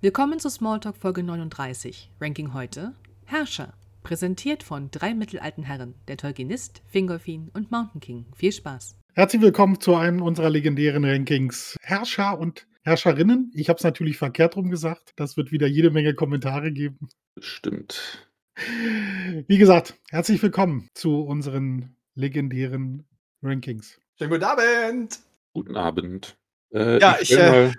Willkommen zu Smalltalk Folge 39. Ranking heute Herrscher. Präsentiert von drei mittelalten Herren, der Tolkienist, Fingolfin und Mountain King. Viel Spaß. Herzlich willkommen zu einem unserer legendären Rankings Herrscher und Herrscherinnen. Ich habe es natürlich verkehrt rum gesagt. Das wird wieder jede Menge Kommentare geben. Stimmt. Wie gesagt, herzlich willkommen zu unseren legendären Rankings. Schönen guten Abend. Guten Abend. Äh, Ja, ich ich, äh, mal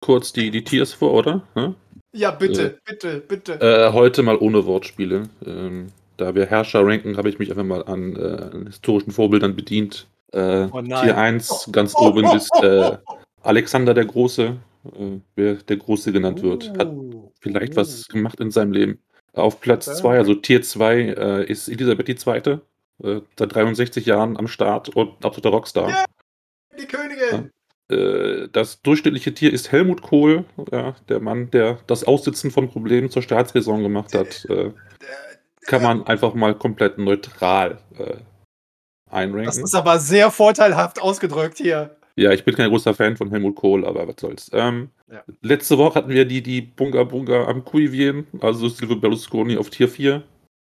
kurz die, die Tiers vor, oder? Hm? Ja, bitte, bitte, bitte. Äh, heute mal ohne Wortspiele. Ähm, da wir Herrscher ranken, habe ich mich einfach mal an äh, historischen Vorbildern bedient. Äh, Oh. Tier 1 ganz oben ist äh, Alexander der Große, äh, wer der Große genannt wird. Hat Oh. vielleicht was gemacht in seinem Leben. Auf Platz Okay. 2, also Tier 2, äh, ist Elisabeth II. Äh, seit 63 Jahren am Start und absoluter Rockstar. Ja. Die Königin. Äh, das durchschnittliche Tier ist Helmut Kohl, ja, der Mann, der das Aussitzen von Problemen zur Staatsräson gemacht hat. Äh, kann man einfach mal komplett neutral äh, Das einranken. ist aber sehr vorteilhaft ausgedrückt hier. Ja, ich bin kein großer Fan von Helmut Kohl, aber was soll's. Ähm, Ja. Letzte Woche hatten wir die, die Bunga Bunga am Kuivien, also Silvio Berlusconi auf Tier 4.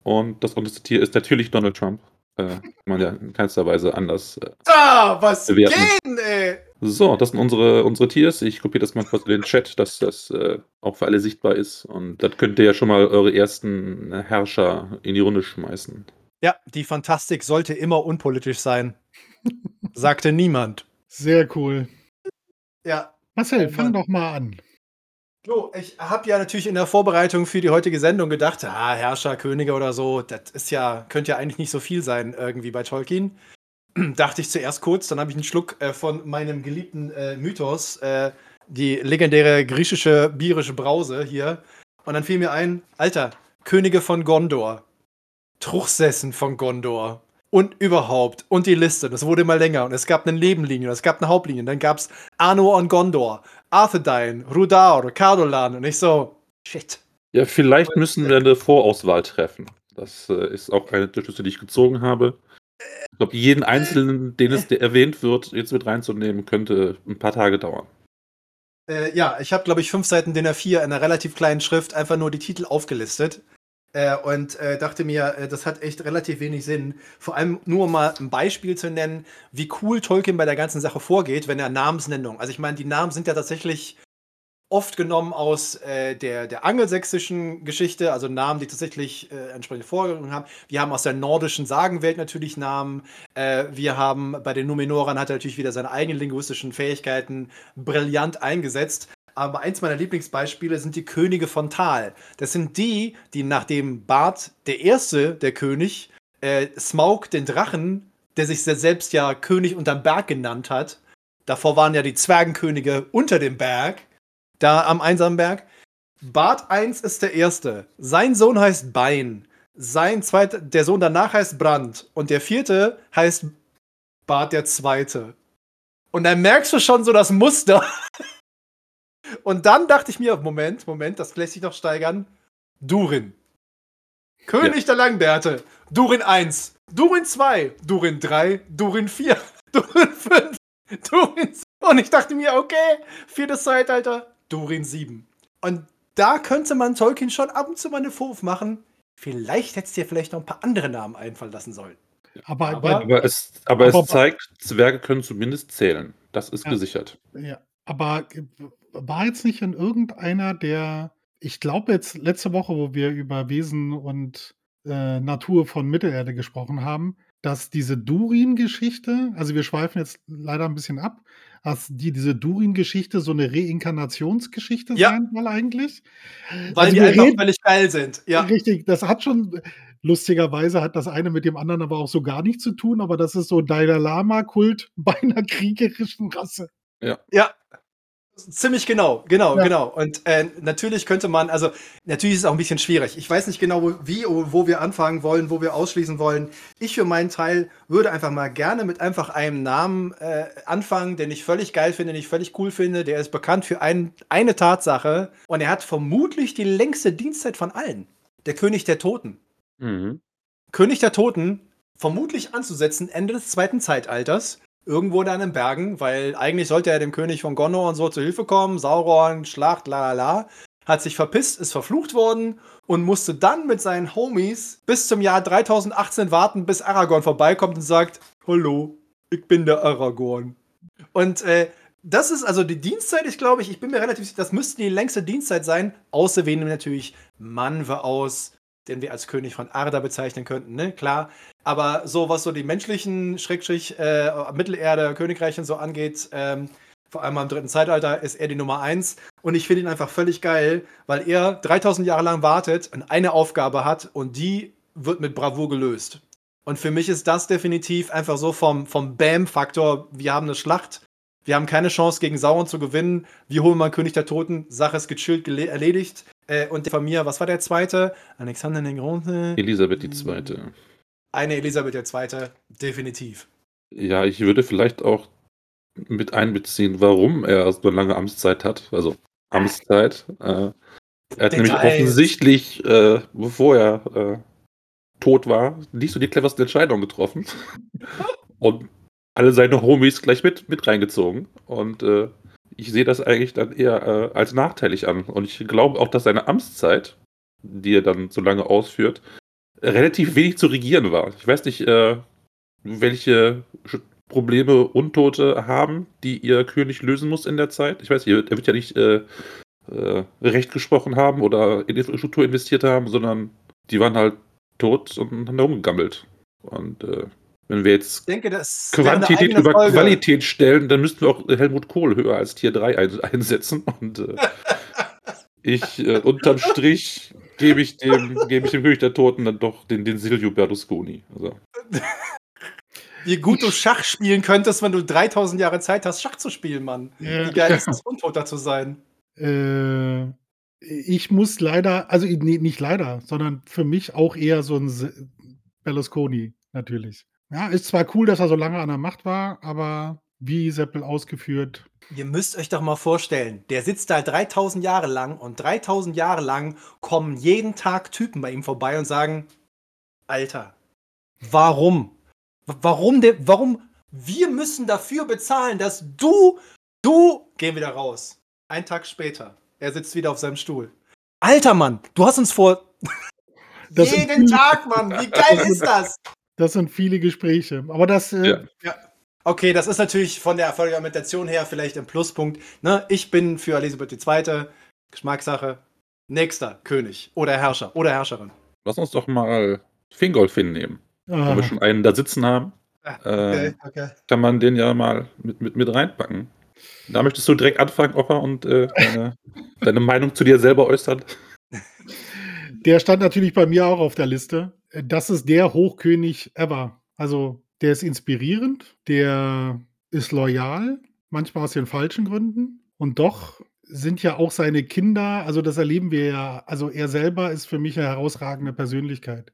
Und das unterste Tier ist natürlich Donald Trump. Äh, kann man ja in keinster Weise anders. Äh. Ah, was Bewerten. geht, ey? So, das sind unsere, unsere Tiers. Ich kopiere das mal kurz in den Chat, dass das äh, auch für alle sichtbar ist. Und das könnt ihr ja schon mal eure ersten Herrscher in die Runde schmeißen. Ja, die Fantastik sollte immer unpolitisch sein. Sagte niemand. Sehr cool. Ja. Marcel, fang Mann. doch mal an. So, ich habe ja natürlich in der Vorbereitung für die heutige Sendung gedacht, ah, Herrscher, Könige oder so, das ist ja, könnte ja eigentlich nicht so viel sein irgendwie bei Tolkien. Dachte ich zuerst kurz, dann habe ich einen Schluck äh, von meinem geliebten äh, Mythos, äh, die legendäre griechische birische Brause hier. Und dann fiel mir ein, Alter, Könige von Gondor, Truchsessen von Gondor und überhaupt und die Liste. Das wurde immer länger und es gab eine Nebenlinie, es gab eine Hauptlinie. Dann gab es Arnor und Gondor, Arthedain, Rudaur, Cardolan und ich so, shit. Ja, vielleicht müssen wir eine Vorauswahl treffen. Das äh, ist auch eine der Schlüsse, die ich gezogen habe. Ich glaube, jeden einzelnen, den es erwähnt wird, jetzt mit reinzunehmen, könnte ein paar Tage dauern. Äh, ja, ich habe, glaube ich, fünf Seiten DIN A4 in einer relativ kleinen Schrift einfach nur die Titel aufgelistet. Äh, und äh, dachte mir, äh, das hat echt relativ wenig Sinn. Vor allem nur um mal ein Beispiel zu nennen, wie cool Tolkien bei der ganzen Sache vorgeht, wenn er Namensnennung. Also ich meine, die Namen sind ja tatsächlich oft genommen aus äh, der, der angelsächsischen Geschichte, also Namen, die tatsächlich äh, entsprechende Vorgänge haben. Wir haben aus der nordischen Sagenwelt natürlich Namen. Äh, wir haben bei den Numenorern hat er natürlich wieder seine eigenen linguistischen Fähigkeiten brillant eingesetzt. Aber eins meiner Lieblingsbeispiele sind die Könige von Tal. Das sind die, die nachdem Bart der Erste, der König, äh, Smaug den Drachen, der sich selbst ja König unterm Berg genannt hat. Davor waren ja die Zwergenkönige unter dem Berg, da am einsamen Berg. Bart 1 ist der Erste. Sein Sohn heißt Bein. Sein zweiter, der Sohn danach heißt Brand. Und der vierte heißt Bart der Zweite. Und dann merkst du schon so das Muster. Und dann dachte ich mir, Moment, Moment, das lässt sich noch steigern. Durin. König der Langbärte. Durin 1. Durin 2. Durin 3. Durin 4. Durin 5. Durin 6. Und ich dachte mir, okay, viertes Zeitalter. Durin 7. Und da könnte man Tolkien schon ab und zu mal einen Vorwurf machen. Vielleicht hättest du dir vielleicht noch ein paar andere Namen einfallen lassen sollen. Aber, Aber- Aber es, aber Aber- es zeigt, Zwerge können zumindest zählen. Das ist Ja. gesichert. ja, aber war jetzt nicht in irgendeiner der, ich glaube jetzt letzte Woche, wo wir über Wesen und äh, Natur von Mittelerde gesprochen haben, dass diese Durin-Geschichte, also wir schweifen jetzt leider ein bisschen ab, dass die, diese Durin-Geschichte so eine Reinkarnationsgeschichte Ja. sein soll eigentlich. Weil Also die einfach reden- völlig geil sind. Ja. Richtig, das hat schon, lustigerweise hat das eine mit dem anderen aber auch so gar nichts zu tun, aber das ist so Dalai Lama-Kult bei einer kriegerischen Rasse. Ja. Ziemlich genau, genau, Ja. genau. Und äh, natürlich könnte man, also natürlich ist es auch ein bisschen schwierig. Ich weiß nicht genau, wo, wie, wo wir anfangen wollen, wo wir ausschließen wollen. Ich für meinen Teil würde einfach mal gerne mit einfach einem Namen äh, anfangen, den ich völlig geil finde, den ich völlig cool finde. Der ist bekannt für ein, eine Tatsache und er hat vermutlich die längste Dienstzeit von allen. Der König der Toten. Mhm. König der Toten vermutlich anzusetzen Ende des zweiten Zeitalters. Irgendwo in den Bergen, weil eigentlich sollte er dem König von Gondor und so zu Hilfe kommen. Sauron, Schlacht, la la la. hat sich verpisst, ist verflucht worden und musste dann mit seinen Homies bis zum Jahr 3018 warten, bis Aragorn vorbeikommt und sagt: Hallo, ich bin der Aragorn. Und äh, das ist also die Dienstzeit, ich glaube, ich, ich bin mir relativ sicher, das müsste die längste Dienstzeit sein, außer wen natürlich Manwe aus, den wir als König von Arda bezeichnen könnten, ne? Klar. Aber so, was so die menschlichen Schrägstrich äh, Mittelerde, Königreiche und so angeht, ähm, vor allem im dritten Zeitalter, ist er die Nummer eins. Und ich finde ihn einfach völlig geil, weil er 3000 Jahre lang wartet und eine Aufgabe hat und die wird mit Bravour gelöst. Und für mich ist das definitiv einfach so vom, vom Bam-Faktor, wir haben eine Schlacht, wir haben keine Chance gegen Sauron zu gewinnen. Wir holen mal König der Toten. Sache ist gechillt, erledigt. Äh, und von mir, was war der zweite? Alexander der Große. Elisabeth die Zweite. Eine Elisabeth der Zweite, definitiv. Ja, ich würde vielleicht auch mit einbeziehen, warum er so eine lange Amtszeit hat. Also Amtszeit. Äh, er hat Details. nämlich offensichtlich, äh, bevor er äh, tot war, nicht so die cleversten Entscheidungen getroffen. Und alle seine Homies gleich mit, mit reingezogen. Und äh, ich sehe das eigentlich dann eher äh, als nachteilig an. Und ich glaube auch, dass seine Amtszeit, die er dann so lange ausführt, relativ wenig zu regieren war. Ich weiß nicht, äh, welche Probleme Untote haben, die ihr König lösen muss in der Zeit. Ich weiß nicht, er wird ja nicht äh, äh, Recht gesprochen haben oder in Infrastruktur investiert haben, sondern die waren halt tot und haben da rumgegammelt. Und äh, wenn wir jetzt denke, Quantität über Folge. Qualität stellen, dann müssten wir auch Helmut Kohl höher als Tier 3 ein einsetzen. Und äh, ich, äh, unterm Strich, gebe ich dem, gebe ich dem König der Toten dann doch den, den Silvio Berlusconi. Also. Wie gut du Schach spielen könntest, wenn du 3000 Jahre Zeit hast, Schach zu spielen, Mann. Ja. Wie geil ist es, Untoter zu sein? Äh, ich muss leider, also nee, nicht leider, sondern für mich auch eher so ein Berlusconi, natürlich. Ja, ist zwar cool, dass er so lange an der Macht war, aber wie Seppel ausgeführt. Ihr müsst euch doch mal vorstellen, der sitzt da 3000 Jahre lang und 3000 Jahre lang kommen jeden Tag Typen bei ihm vorbei und sagen: Alter, warum? Warum der, warum? Wir müssen dafür bezahlen, dass du, du, gehen wieder raus. Ein Tag später, er sitzt wieder auf seinem Stuhl. Alter Mann, du hast uns vor. jeden Tag, Mann, wie geil ist das? Das sind viele Gespräche. Aber das. Äh, ja. ja. Okay, das ist natürlich von der Argumentation her vielleicht ein Pluspunkt. Ne? Ich bin für Elisabeth II. Geschmackssache. Nächster König oder Herrscher oder Herrscherin. Lass uns doch mal Fingolfin nehmen. Ah. Wenn wir schon einen da sitzen haben, ah, okay, äh, okay. kann man den ja mal mit, mit, mit reinpacken. Da möchtest du direkt anfangen, Opa, und äh, deine, deine Meinung zu dir selber äußern. Der stand natürlich bei mir auch auf der Liste das ist der Hochkönig ever. Also der ist inspirierend, der ist loyal, manchmal aus den falschen Gründen. Und doch sind ja auch seine Kinder, also das erleben wir ja, also er selber ist für mich eine herausragende Persönlichkeit.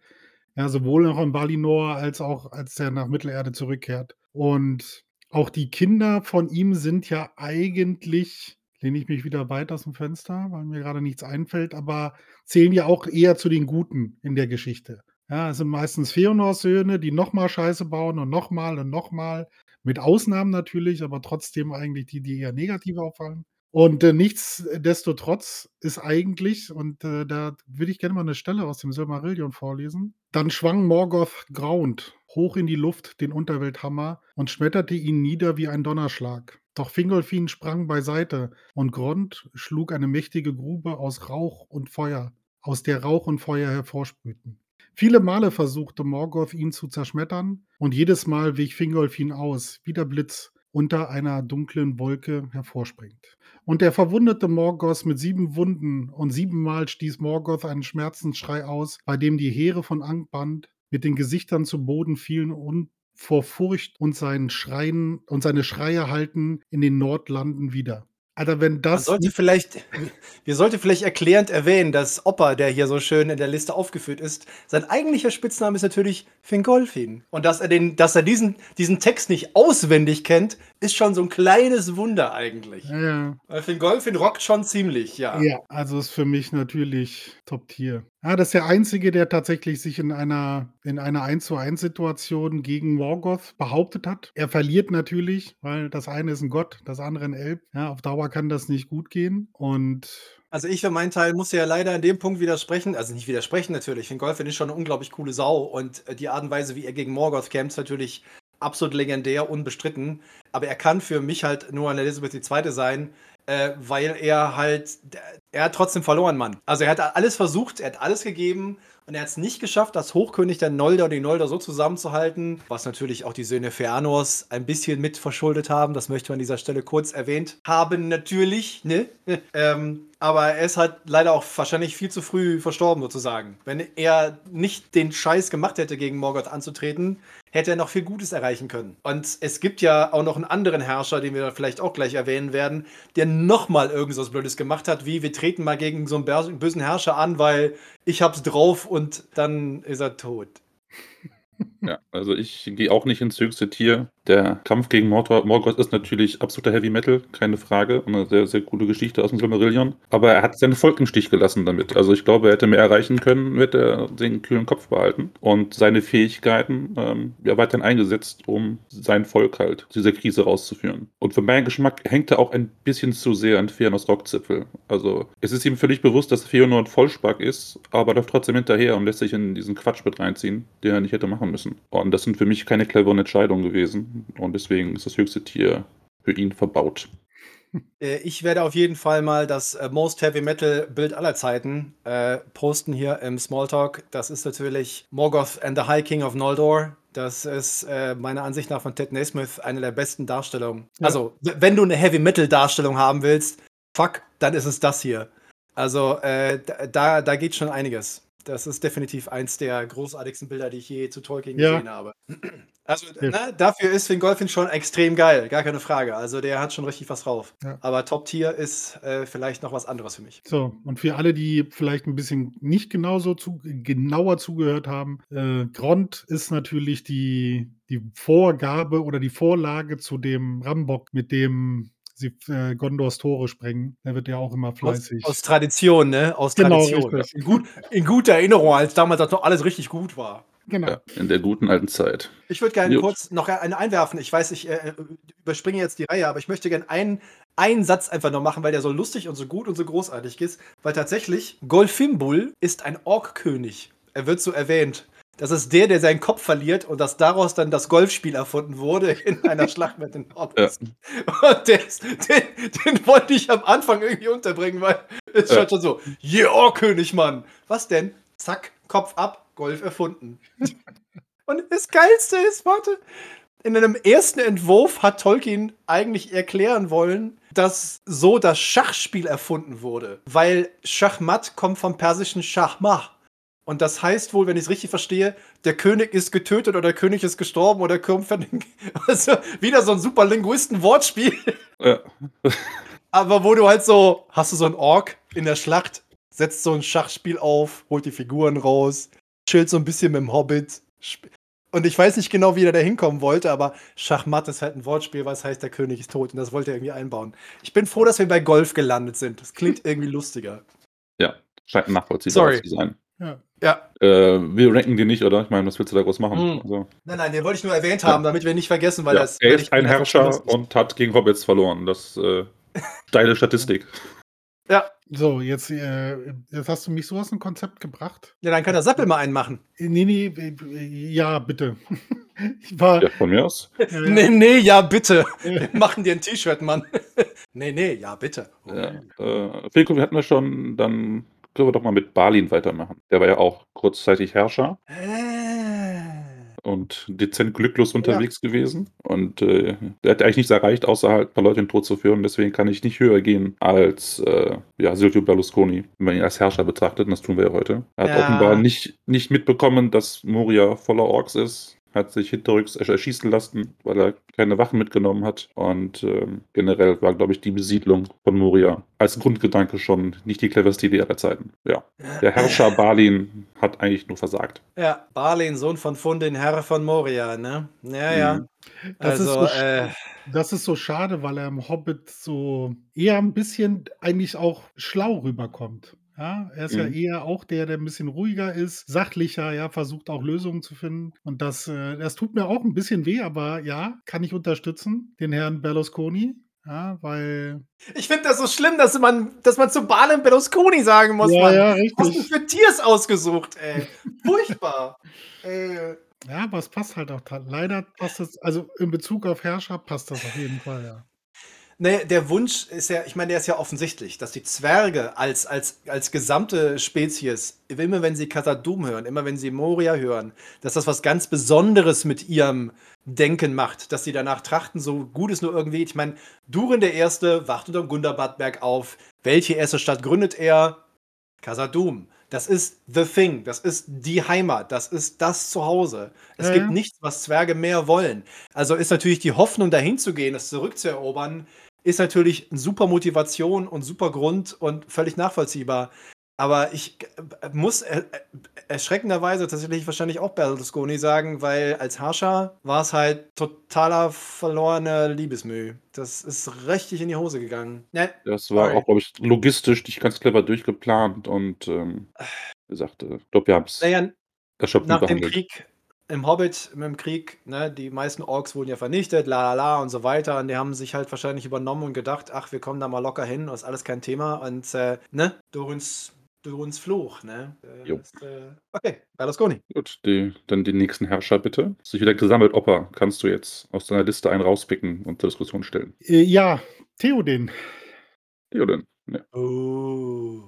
Ja, sowohl noch in Valinor als auch als er nach Mittelerde zurückkehrt. Und auch die Kinder von ihm sind ja eigentlich, lehne ich mich wieder weit aus dem Fenster, weil mir gerade nichts einfällt, aber zählen ja auch eher zu den Guten in der Geschichte. Ja, es sind meistens Feonors-Söhne, die nochmal Scheiße bauen und nochmal und nochmal. Mit Ausnahmen natürlich, aber trotzdem eigentlich die, die eher negativ auffallen. Und äh, nichtsdestotrotz ist eigentlich, und äh, da würde ich gerne mal eine Stelle aus dem Silmarillion vorlesen, dann schwang Morgoth grauend hoch in die Luft den Unterwelthammer und schmetterte ihn nieder wie ein Donnerschlag. Doch Fingolfin sprang beiseite und Grond schlug eine mächtige Grube aus Rauch und Feuer, aus der Rauch und Feuer hervorsprühten. Viele Male versuchte Morgoth ihn zu zerschmettern und jedes Mal wich Fingolf ihn aus, wie der Blitz unter einer dunklen Wolke hervorspringt. Und der verwundete Morgoth mit sieben Wunden und siebenmal stieß Morgoth einen Schmerzensschrei aus, bei dem die Heere von Angband mit den Gesichtern zu Boden fielen und vor Furcht und seinen Schreien und seine Schreie halten in den Nordlanden wieder. Alter, wenn das. Man sollte vielleicht, wir sollten vielleicht erklärend erwähnen, dass Opa, der hier so schön in der Liste aufgeführt ist, sein eigentlicher Spitzname ist natürlich Fingolfin. Und dass er, den, dass er diesen, diesen Text nicht auswendig kennt, ist schon so ein kleines Wunder eigentlich. Ja. Weil Fingolfin rockt schon ziemlich, ja. Ja, also ist für mich natürlich Top-Tier. Ja, das ist der Einzige, der tatsächlich sich in einer, in einer 1 zu 1 Situation gegen Morgoth behauptet hat. Er verliert natürlich, weil das eine ist ein Gott, das andere ein Elb. Ja, auf Dauer Dauer kann das nicht gut gehen. Und also ich für meinen Teil muss ja leider an dem Punkt widersprechen, also nicht widersprechen natürlich. Ich finde Golfin ist schon eine unglaublich coole Sau und äh, die Art und Weise, wie er gegen Morgoth kämpft, ist natürlich absolut legendär, unbestritten. Aber er kann für mich halt nur eine Elizabeth II. sein, äh, weil er halt, er hat trotzdem verloren, Mann. Also er hat alles versucht, er hat alles gegeben und er hat es nicht geschafft, das Hochkönig der Nolder und die Nolder so zusammenzuhalten, was natürlich auch die Söhne Fëanors ein bisschen mit verschuldet haben. Das möchte man an dieser Stelle kurz erwähnt haben, natürlich. Ne? ähm, aber er ist halt leider auch wahrscheinlich viel zu früh verstorben, sozusagen. Wenn er nicht den Scheiß gemacht hätte, gegen Morgoth anzutreten, hätte er noch viel Gutes erreichen können. Und es gibt ja auch noch einen anderen Herrscher, den wir vielleicht auch gleich erwähnen werden, der nochmal irgendwas Blödes gemacht hat, wie wir treten mal gegen so einen bösen Herrscher an, weil ich hab's drauf und dann ist er tot. Ja, also ich gehe auch nicht ins höchste Tier. Der Kampf gegen Morgoth ist natürlich absoluter Heavy Metal, keine Frage. Eine sehr, sehr coole Geschichte aus dem Silmarillion. Aber er hat sein Volk im Stich gelassen damit. Also ich glaube, er hätte mehr erreichen können, hätte er den kühlen Kopf behalten und seine Fähigkeiten ähm, ja, weiterhin eingesetzt, um sein Volk halt aus dieser Krise rauszuführen. Und für meinen Geschmack hängt er auch ein bisschen zu sehr an Feanos Rockzipfel. Also es ist ihm völlig bewusst, dass Feanor ein Vollspark ist, aber läuft trotzdem hinterher und lässt sich in diesen Quatsch mit reinziehen, den er nicht hätte machen müssen. Und das sind für mich keine cleveren Entscheidungen gewesen. Und deswegen ist das höchste Tier für ihn verbaut. Äh, ich werde auf jeden Fall mal das äh, Most Heavy Metal Bild aller Zeiten äh, posten hier im Smalltalk. Das ist natürlich Morgoth and the High King of Noldor. Das ist äh, meiner Ansicht nach von Ted Naismith eine der besten Darstellungen. Ja. Also, wenn du eine Heavy Metal Darstellung haben willst, fuck, dann ist es das hier. Also, äh, da, da geht schon einiges. Das ist definitiv eins der großartigsten Bilder, die ich je zu Tolkien ja. gesehen habe. Also ja. ne, dafür ist Fingolfin schon extrem geil, gar keine Frage. Also der hat schon richtig was drauf. Ja. Aber Top-Tier ist äh, vielleicht noch was anderes für mich. So, und für alle, die vielleicht ein bisschen nicht genauso zu, genauer zugehört haben, äh, Grond ist natürlich die, die Vorgabe oder die Vorlage zu dem Rambock, mit dem sie äh, Gondors Tore sprengen. Der wird ja auch immer fleißig. Aus, aus Tradition, ne? Aus genau, Tradition. In, gut, in guter Erinnerung, als damals das noch alles richtig gut war. Genau. Ja, in der guten alten Zeit. Ich würde gerne kurz noch eine einwerfen. Ich weiß, ich äh, überspringe jetzt die Reihe, aber ich möchte gerne einen, einen Satz einfach noch machen, weil der so lustig und so gut und so großartig ist. Weil tatsächlich, Golfimbul ist ein Orkkönig. Er wird so erwähnt. Das ist der, der seinen Kopf verliert und dass daraus dann das Golfspiel erfunden wurde in einer Schlacht mit den Hobbits. Ja. Und des, den, den, wollte ich am Anfang irgendwie unterbringen, weil es ja. schon so, yeah, König, Mann. Was denn? Zack, Kopf ab, Golf erfunden. und das Geilste ist, warte, in einem ersten Entwurf hat Tolkien eigentlich erklären wollen, dass so das Schachspiel erfunden wurde. Weil Schachmatt kommt vom persischen Schachmah. Und das heißt wohl, wenn ich es richtig verstehe, der König ist getötet oder der König ist gestorben oder den, also wieder so ein super Linguisten-Wortspiel. Ja. Aber wo du halt so, hast du so einen Ork in der Schlacht, setzt so ein Schachspiel auf, holt die Figuren raus, chillt so ein bisschen mit dem Hobbit. Und ich weiß nicht genau, wie er da hinkommen wollte, aber Schachmatt ist halt ein Wortspiel, was heißt, der König ist tot. Und das wollte er irgendwie einbauen. Ich bin froh, dass wir bei Golf gelandet sind. Das klingt irgendwie lustiger. Ja, scheint nachvollziehbar zu sein. Ja. ja. Äh, wir ranken die nicht, oder? Ich meine, was willst du da groß machen? Mhm. Also. Nein, nein, den wollte ich nur erwähnt haben, damit wir nicht vergessen, weil ja. das. Er ist ein Herrscher und hat gegen Hobbits verloren. Das äh, steile Statistik. Ja. So, jetzt, äh, jetzt hast du mich so aus dem Konzept gebracht. Ja, dann kann der Sappel mal einen machen. Nee, nee, äh, ja, bitte. Ich war, ja, von mir aus. Ja, ja. Nee, nee, ja, bitte. Wir machen dir ein T-Shirt, Mann. nee, nee, ja, bitte. Ja, äh, Filko, wir hatten ja schon dann können wir doch mal mit Balin weitermachen. Der war ja auch kurzzeitig Herrscher. Und dezent glücklos unterwegs ja. gewesen. Und äh, der hat eigentlich nichts erreicht, außer halt ein paar Leute in den Tod zu führen. Deswegen kann ich nicht höher gehen als äh, ja, Silvio Berlusconi, wenn man ihn als Herrscher betrachtet. Und das tun wir ja heute. Er hat ja. offenbar nicht, nicht mitbekommen, dass Moria voller Orks ist hat sich hinterrücks erschießen lassen, weil er keine Waffen mitgenommen hat. Und ähm, generell war, glaube ich, die Besiedlung von Moria als Grundgedanke schon nicht die cleverste Idee aller Zeiten. Ja. Der Herrscher Balin hat eigentlich nur versagt. Ja, Balin, Sohn von Fundin, Herr von Moria, ne? Ja, ja. Mhm. Das, also, ist so, äh, das ist so schade, weil er im Hobbit so eher ein bisschen eigentlich auch schlau rüberkommt. Ja, er ist ja Mhm. eher auch der, der ein bisschen ruhiger ist, sachlicher, ja, versucht auch Lösungen zu finden. Und das, äh, das tut mir auch ein bisschen weh, aber ja, kann ich unterstützen, den Herrn Berlusconi. Ja, weil. Ich finde das so schlimm, dass man, dass man zu Balem Berlusconi sagen muss, ja, Mann. Ja, richtig. Was denn für Tiers ausgesucht, ey. Furchtbar. ey. Ja, aber es passt halt auch. Leider passt es, also in Bezug auf Herrscher passt das auf jeden Fall, ja. Nee, der Wunsch ist ja, ich meine, der ist ja offensichtlich, dass die Zwerge als, als, als gesamte Spezies, immer wenn sie Kasadum hören, immer wenn sie Moria hören, dass das was ganz Besonderes mit ihrem Denken macht, dass sie danach trachten, so gut es nur irgendwie. Ich meine, Durin der Erste wacht unter Gundabadberg auf. Welche erste Stadt gründet er? Kasadum. Das ist the thing, das ist die Heimat, das ist das Zuhause. Es Ja, gibt nichts, was Zwerge mehr wollen. Also ist natürlich die Hoffnung, dahin zu gehen, das zurückzuerobern, ist natürlich eine super Motivation und super Grund und völlig nachvollziehbar. Aber ich äh, muss äh, erschreckenderweise tatsächlich wahrscheinlich auch Berlusconi sagen, weil als Herrscher war es halt totaler verlorener Liebesmüh. Das ist richtig in die Hose gegangen. Ne, Das war Sorry. auch, glaube ich, logistisch nicht ganz clever durchgeplant und ähm, wie gesagt, äh, ich glaube, wir haben es naja, nach dem behandelt. Krieg, im Hobbit, mit dem Krieg, ne, die meisten Orks wurden ja vernichtet, la la la und so weiter. Und die haben sich halt wahrscheinlich übernommen und gedacht, ach, wir kommen da mal locker hin, ist alles kein Thema. Und äh, ne, Dorins, Dorins Fluch, ne? Äh, Jo. ist, äh, okay, Berlusconi. Gut, die, dann die nächsten Herrscher bitte. Ist sich wieder gesammelt, Opa. Kannst du jetzt aus deiner Liste einen rauspicken und zur Diskussion stellen? Äh, ja, Theoden. Theoden. Ja. Oh.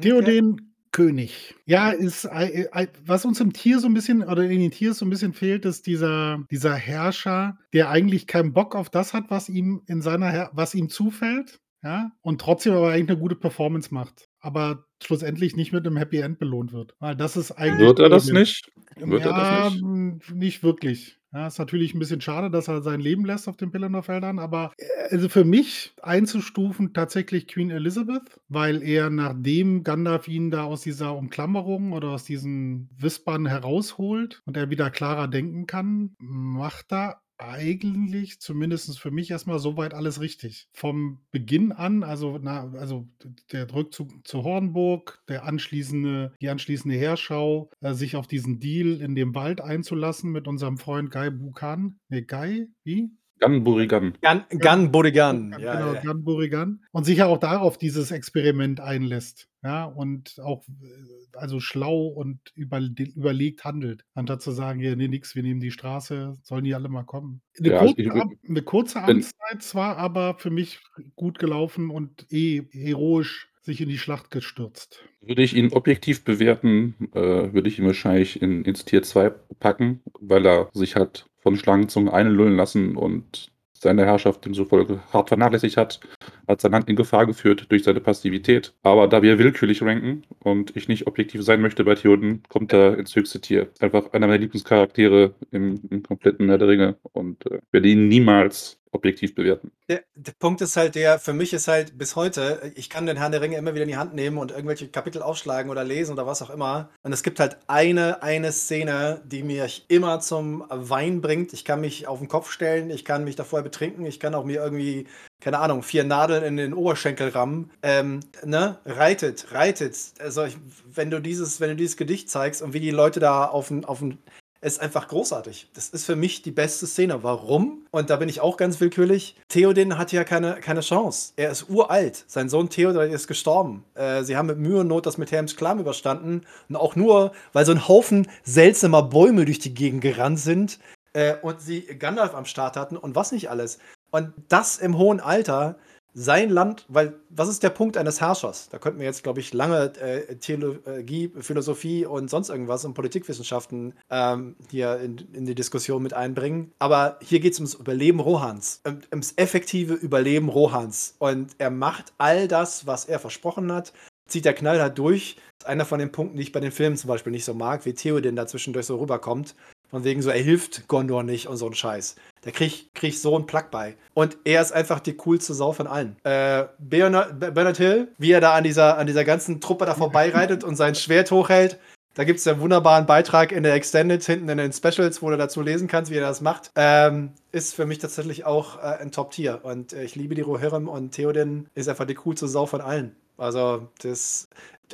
Theoden König. Ja, ist ei- ei- was uns im Tier so ein bisschen oder in den Tiers so ein bisschen fehlt, ist dieser, dieser Herrscher, der eigentlich keinen Bock auf das hat, was ihm in seiner was ihm zufällt, ja, und trotzdem aber eigentlich eine gute Performance macht, aber schlussendlich nicht mit einem Happy End belohnt wird. Weil das ist eigentlich Wird er das nicht? Wird er ja, das nicht? nicht wirklich. Ja, ist natürlich ein bisschen schade, dass er sein Leben lässt auf den Pillenor-Feldern, aber äh, also für mich einzustufen tatsächlich Queen Elizabeth, weil er nachdem Gandalf ihn da aus dieser Umklammerung oder aus diesen Wispern herausholt und er wieder klarer denken kann, macht er eigentlich zumindest für mich erstmal soweit alles richtig. Vom Beginn an, also, na, also der Rückzug zu Hornburg, der anschließende, die anschließende Heerschau, äh, sich auf diesen Deal in dem Wald einzulassen mit unserem Freund Guy Buchan. Ne, Guy? Wie? Gun Burigan. Gun, Gun Bodigan. Ja, Ja, genau, ja. Gun Burigan. Und sich ja auch darauf dieses Experiment einlässt. Ja, und auch äh, also schlau und über, überlegt handelt, anstatt zu sagen, ja, nee, nix, wir nehmen die Straße, sollen die alle mal kommen. Eine, Ja, also kurze, ich Am- eine kurze Amtszeit zwar, aber für mich gut gelaufen und eh heroisch sich in die Schlacht gestürzt. Würde ich ihn objektiv bewerten, äh, würde ich ihn wahrscheinlich in, ins Tier 2 packen, weil er sich hat von Schlangenzungen einlullen lassen und seine Herrschaft demzufolge hart vernachlässigt hat, hat sein Land in Gefahr geführt durch seine Passivität. Aber da wir willkürlich ranken und ich nicht objektiv sein möchte bei Theoden, kommt er ins höchste Tier. Einfach einer meiner Lieblingscharaktere im, im kompletten Herr der Ringe und äh, werde ihn niemals objektiv bewerten. Der, der Punkt ist halt der, für mich ist halt bis heute, ich kann den Herrn der Ringe immer wieder in die Hand nehmen und irgendwelche Kapitel aufschlagen oder lesen oder was auch immer. Und es gibt halt eine, eine Szene, die mich immer zum Wein bringt. Ich kann mich auf den Kopf stellen, ich kann mich davor betrinken, ich kann auch mir irgendwie, keine Ahnung, vier Nadeln in den Oberschenkel rammen. Ähm, ne? Reitet, reitet. Also ich, wenn du dieses, wenn du dieses Gedicht zeigst und wie die Leute da auf den, auf den ist einfach großartig. Das ist für mich die beste Szene. Warum? Und da bin ich auch ganz willkürlich. Theoden hat ja keine, keine Chance. Er ist uralt. Sein Sohn Theoden ist gestorben. Äh, sie haben mit Mühe und Not das mit Helms Klamm überstanden. Und auch nur, weil so ein Haufen seltsamer Bäume durch die Gegend gerannt sind äh, und sie Gandalf am Start hatten und was nicht alles. Und das im hohen Alter, sein Land, weil was ist der Punkt eines Herrschers? Da könnten wir jetzt, glaube ich, lange äh, Theologie, Philosophie und sonst irgendwas und Politikwissenschaften ähm, hier in, in die Diskussion mit einbringen. Aber hier geht es ums Überleben Rohans, um, ums effektive Überleben Rohans. Und er macht all das, was er versprochen hat, zieht der knallhart durch. Das ist einer von den Punkten, die ich bei den Filmen zum Beispiel nicht so mag, wie Theoden da zwischendurch so rüberkommt. Von wegen so, er hilft Gondor nicht und so ein Scheiß. Da krieg, krieg ich so einen Plack bei. Und er ist einfach die coolste Sau von allen. Äh, Bernard, Bernard Hill, wie er da an dieser, an dieser ganzen Truppe da vorbeireitet und sein Schwert hochhält. Da gibt es einen wunderbaren Beitrag in der Extended, hinten in den Specials, wo du dazu lesen kannst, wie er das macht. Ähm, ist für mich tatsächlich auch äh, ein Top-Tier. Und äh, ich liebe die Rohirrim und Theoden ist einfach die coolste Sau von allen. Also, das.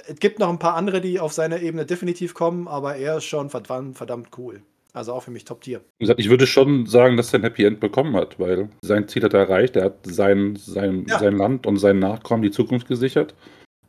Es gibt noch ein paar andere, die auf seiner Ebene definitiv kommen, aber er ist schon verdammt, verdammt cool. Also auch für mich Top-Tier. Wie gesagt, ich würde schon sagen, dass er ein Happy End bekommen hat, weil sein Ziel hat er erreicht. Er hat sein, sein, Ja. sein Land und seinen Nachkommen die Zukunft gesichert.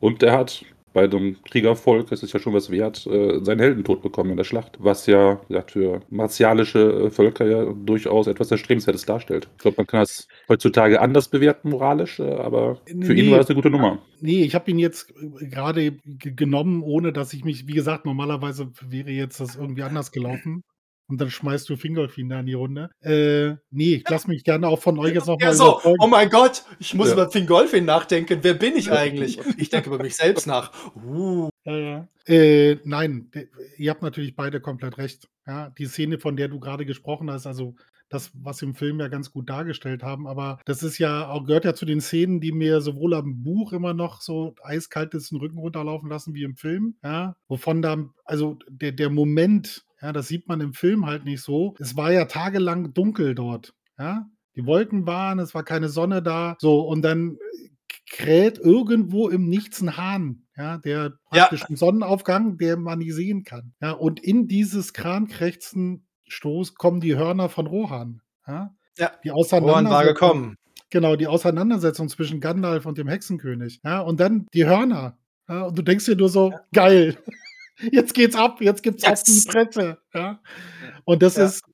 Und er hat bei einem Kriegervolk, das ist ja schon was wert, äh, seinen Heldentod bekommen in der Schlacht. Was ja, gesagt, für martialische äh, Völker ja durchaus etwas Erstrebenswertes darstellt. Ich glaube, man kann das heutzutage anders bewerten, moralisch, äh, aber für Nee. ihn war das eine gute Nummer. Nee, ich habe ihn jetzt gerade genommen, ohne dass ich mich, wie gesagt, normalerweise wäre jetzt das irgendwie anders gelaufen. Und dann schmeißt du Fingolfin da in die Runde. Äh, nee, ich lasse mich gerne auch von euch jetzt nochmal Ja, so, überzeugen. oh mein Gott, ich muss Ja. über Fingolfin nachdenken. Wer bin ich eigentlich? Ich denke über mich selbst nach. Uh, Ja, ja. Äh, nein, ihr habt natürlich beide komplett recht. Ja, die Szene, von der du gerade gesprochen hast, also das, was im Film ja ganz gut dargestellt haben, aber das ist ja auch, gehört ja zu den Szenen, die mir sowohl am Buch immer noch so eiskalt den Rücken runterlaufen lassen wie im Film. Ja, wovon da, also der, der Moment, ja, das sieht man im Film halt nicht so. Es war ja tagelang dunkel dort. Ja, die Wolken waren, es war keine Sonne da. So, und dann kräht irgendwo im Nichts ein Hahn, ja, der Ja. praktisch im Sonnenaufgang, der man nicht sehen kann. Ja, und in dieses Krankrächzen Stoß kommen die Hörner von Rohan. Ja, Ja, die Rohan war gekommen. genau, die Auseinandersetzung zwischen Gandalf und dem Hexenkönig. Ja, und dann die Hörner. Ja, und du denkst dir nur so, geil. Jetzt geht's ab, jetzt gibt's auf die Yes. Presse. Ja. Und das Ja. ist,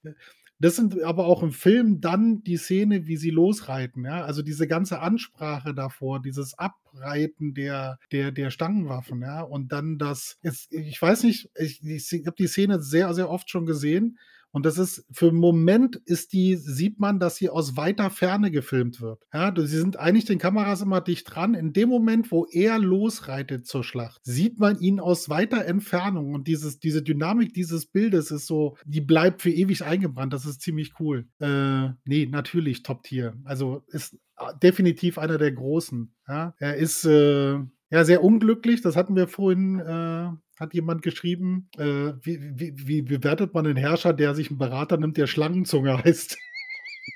das sind aber auch im Film dann die Szene, wie sie losreiten. Ja? Also diese ganze Ansprache davor, dieses Abreiten der, der, der Stangenwaffen. Ja? Und dann das, jetzt, ich weiß nicht, ich, ich habe die Szene sehr, sehr oft schon gesehen. Und das ist, für einen Moment ist die, sieht man, dass sie aus weiter Ferne gefilmt wird. Ja, sie sind eigentlich den Kameras immer dicht dran. In dem Moment, wo er losreitet zur Schlacht, sieht man ihn aus weiter Entfernung. Und dieses, diese Dynamik dieses Bildes ist so, die bleibt für ewig eingebrannt. Das ist ziemlich cool. Äh, nee, natürlich Top-Tier. Also ist äh, definitiv einer der Großen. Ja, er ist, äh, ja, sehr unglücklich. Das hatten wir vorhin, äh, hat jemand geschrieben. Äh, wie, wie, wie bewertet man einen Herrscher, der sich einen Berater nimmt, der Schlangenzunge heißt?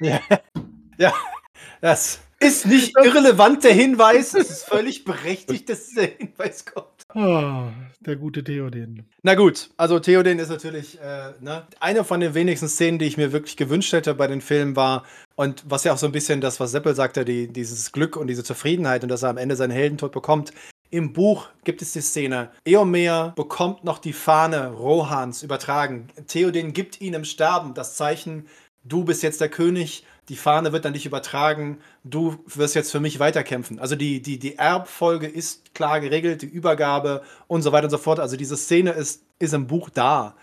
Ja. ja, das ist nicht irrelevant, der Hinweis. Es ist völlig berechtigt, dass dieser Hinweis kommt. Ah, der gute Theoden. Na gut, also Theoden ist natürlich äh, ne, eine von den wenigsten Szenen, die ich mir wirklich gewünscht hätte bei den Filmen war. Und was ja auch so ein bisschen das, was Seppel sagte, die, dieses Glück und diese Zufriedenheit und dass er am Ende seinen Heldentod bekommt. Im Buch gibt es die Szene, Eomer bekommt noch die Fahne Rohans übertragen. Theoden gibt ihm im Sterben das Zeichen, du bist jetzt der König, die Fahne wird an dich übertragen, du wirst jetzt für mich weiterkämpfen. Also die, die, die Erbfolge ist klar geregelt, die Übergabe und so weiter und so fort. Also diese Szene ist, ist im Buch da.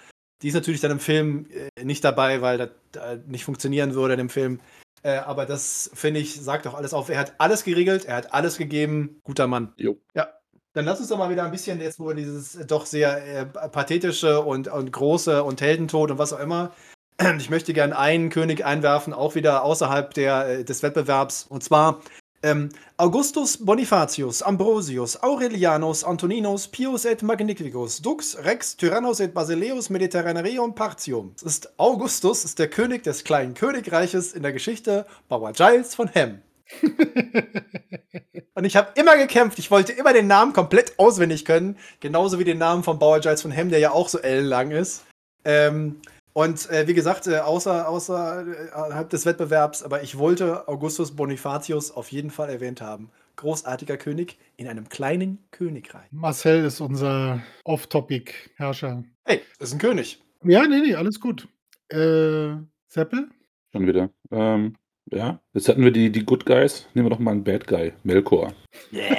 Die ist natürlich dann im Film äh, nicht dabei, weil das äh, nicht funktionieren würde in dem Film. Äh, aber das, finde ich, sagt auch alles auf. Er hat alles geregelt, er hat alles gegeben. Guter Mann. Jo. Ja. Dann lass uns doch mal wieder ein bisschen jetzt, wo wir dieses äh, doch sehr äh, pathetische und, und große und Heldentod und was auch immer. Ich möchte gerne einen König einwerfen, auch wieder außerhalb der, äh, des Wettbewerbs. Und zwar ähm, Augustus Bonifatius, Ambrosius, Aurelianus, Antoninus, Pius et Magnificus, Dux, Rex, Tyrannus et Basileus, Mediterraneum, Partium. Es ist Augustus, ist der König des kleinen Königreiches in der Geschichte Bauer Giles von Hem. Und ich habe immer gekämpft. Ich wollte immer den Namen komplett auswendig können. Genauso wie den Namen von Bauer Giles von Hem, der ja auch so ellenlang ist. Ähm, und äh, wie gesagt, äh, außer, außerhalb des Wettbewerbs, aber ich wollte Augustus Bonifatius auf jeden Fall erwähnt haben. Großartiger König in einem kleinen Königreich. Marcel ist unser Off-Topic-Herrscher. Hey, ist ein König. Ja, nee, nee, alles gut. Äh, Seppel? Schon wieder. Ähm, ja, jetzt hatten wir die, die Good Guys. Nehmen wir doch mal einen Bad Guy, Melkor. Yeah.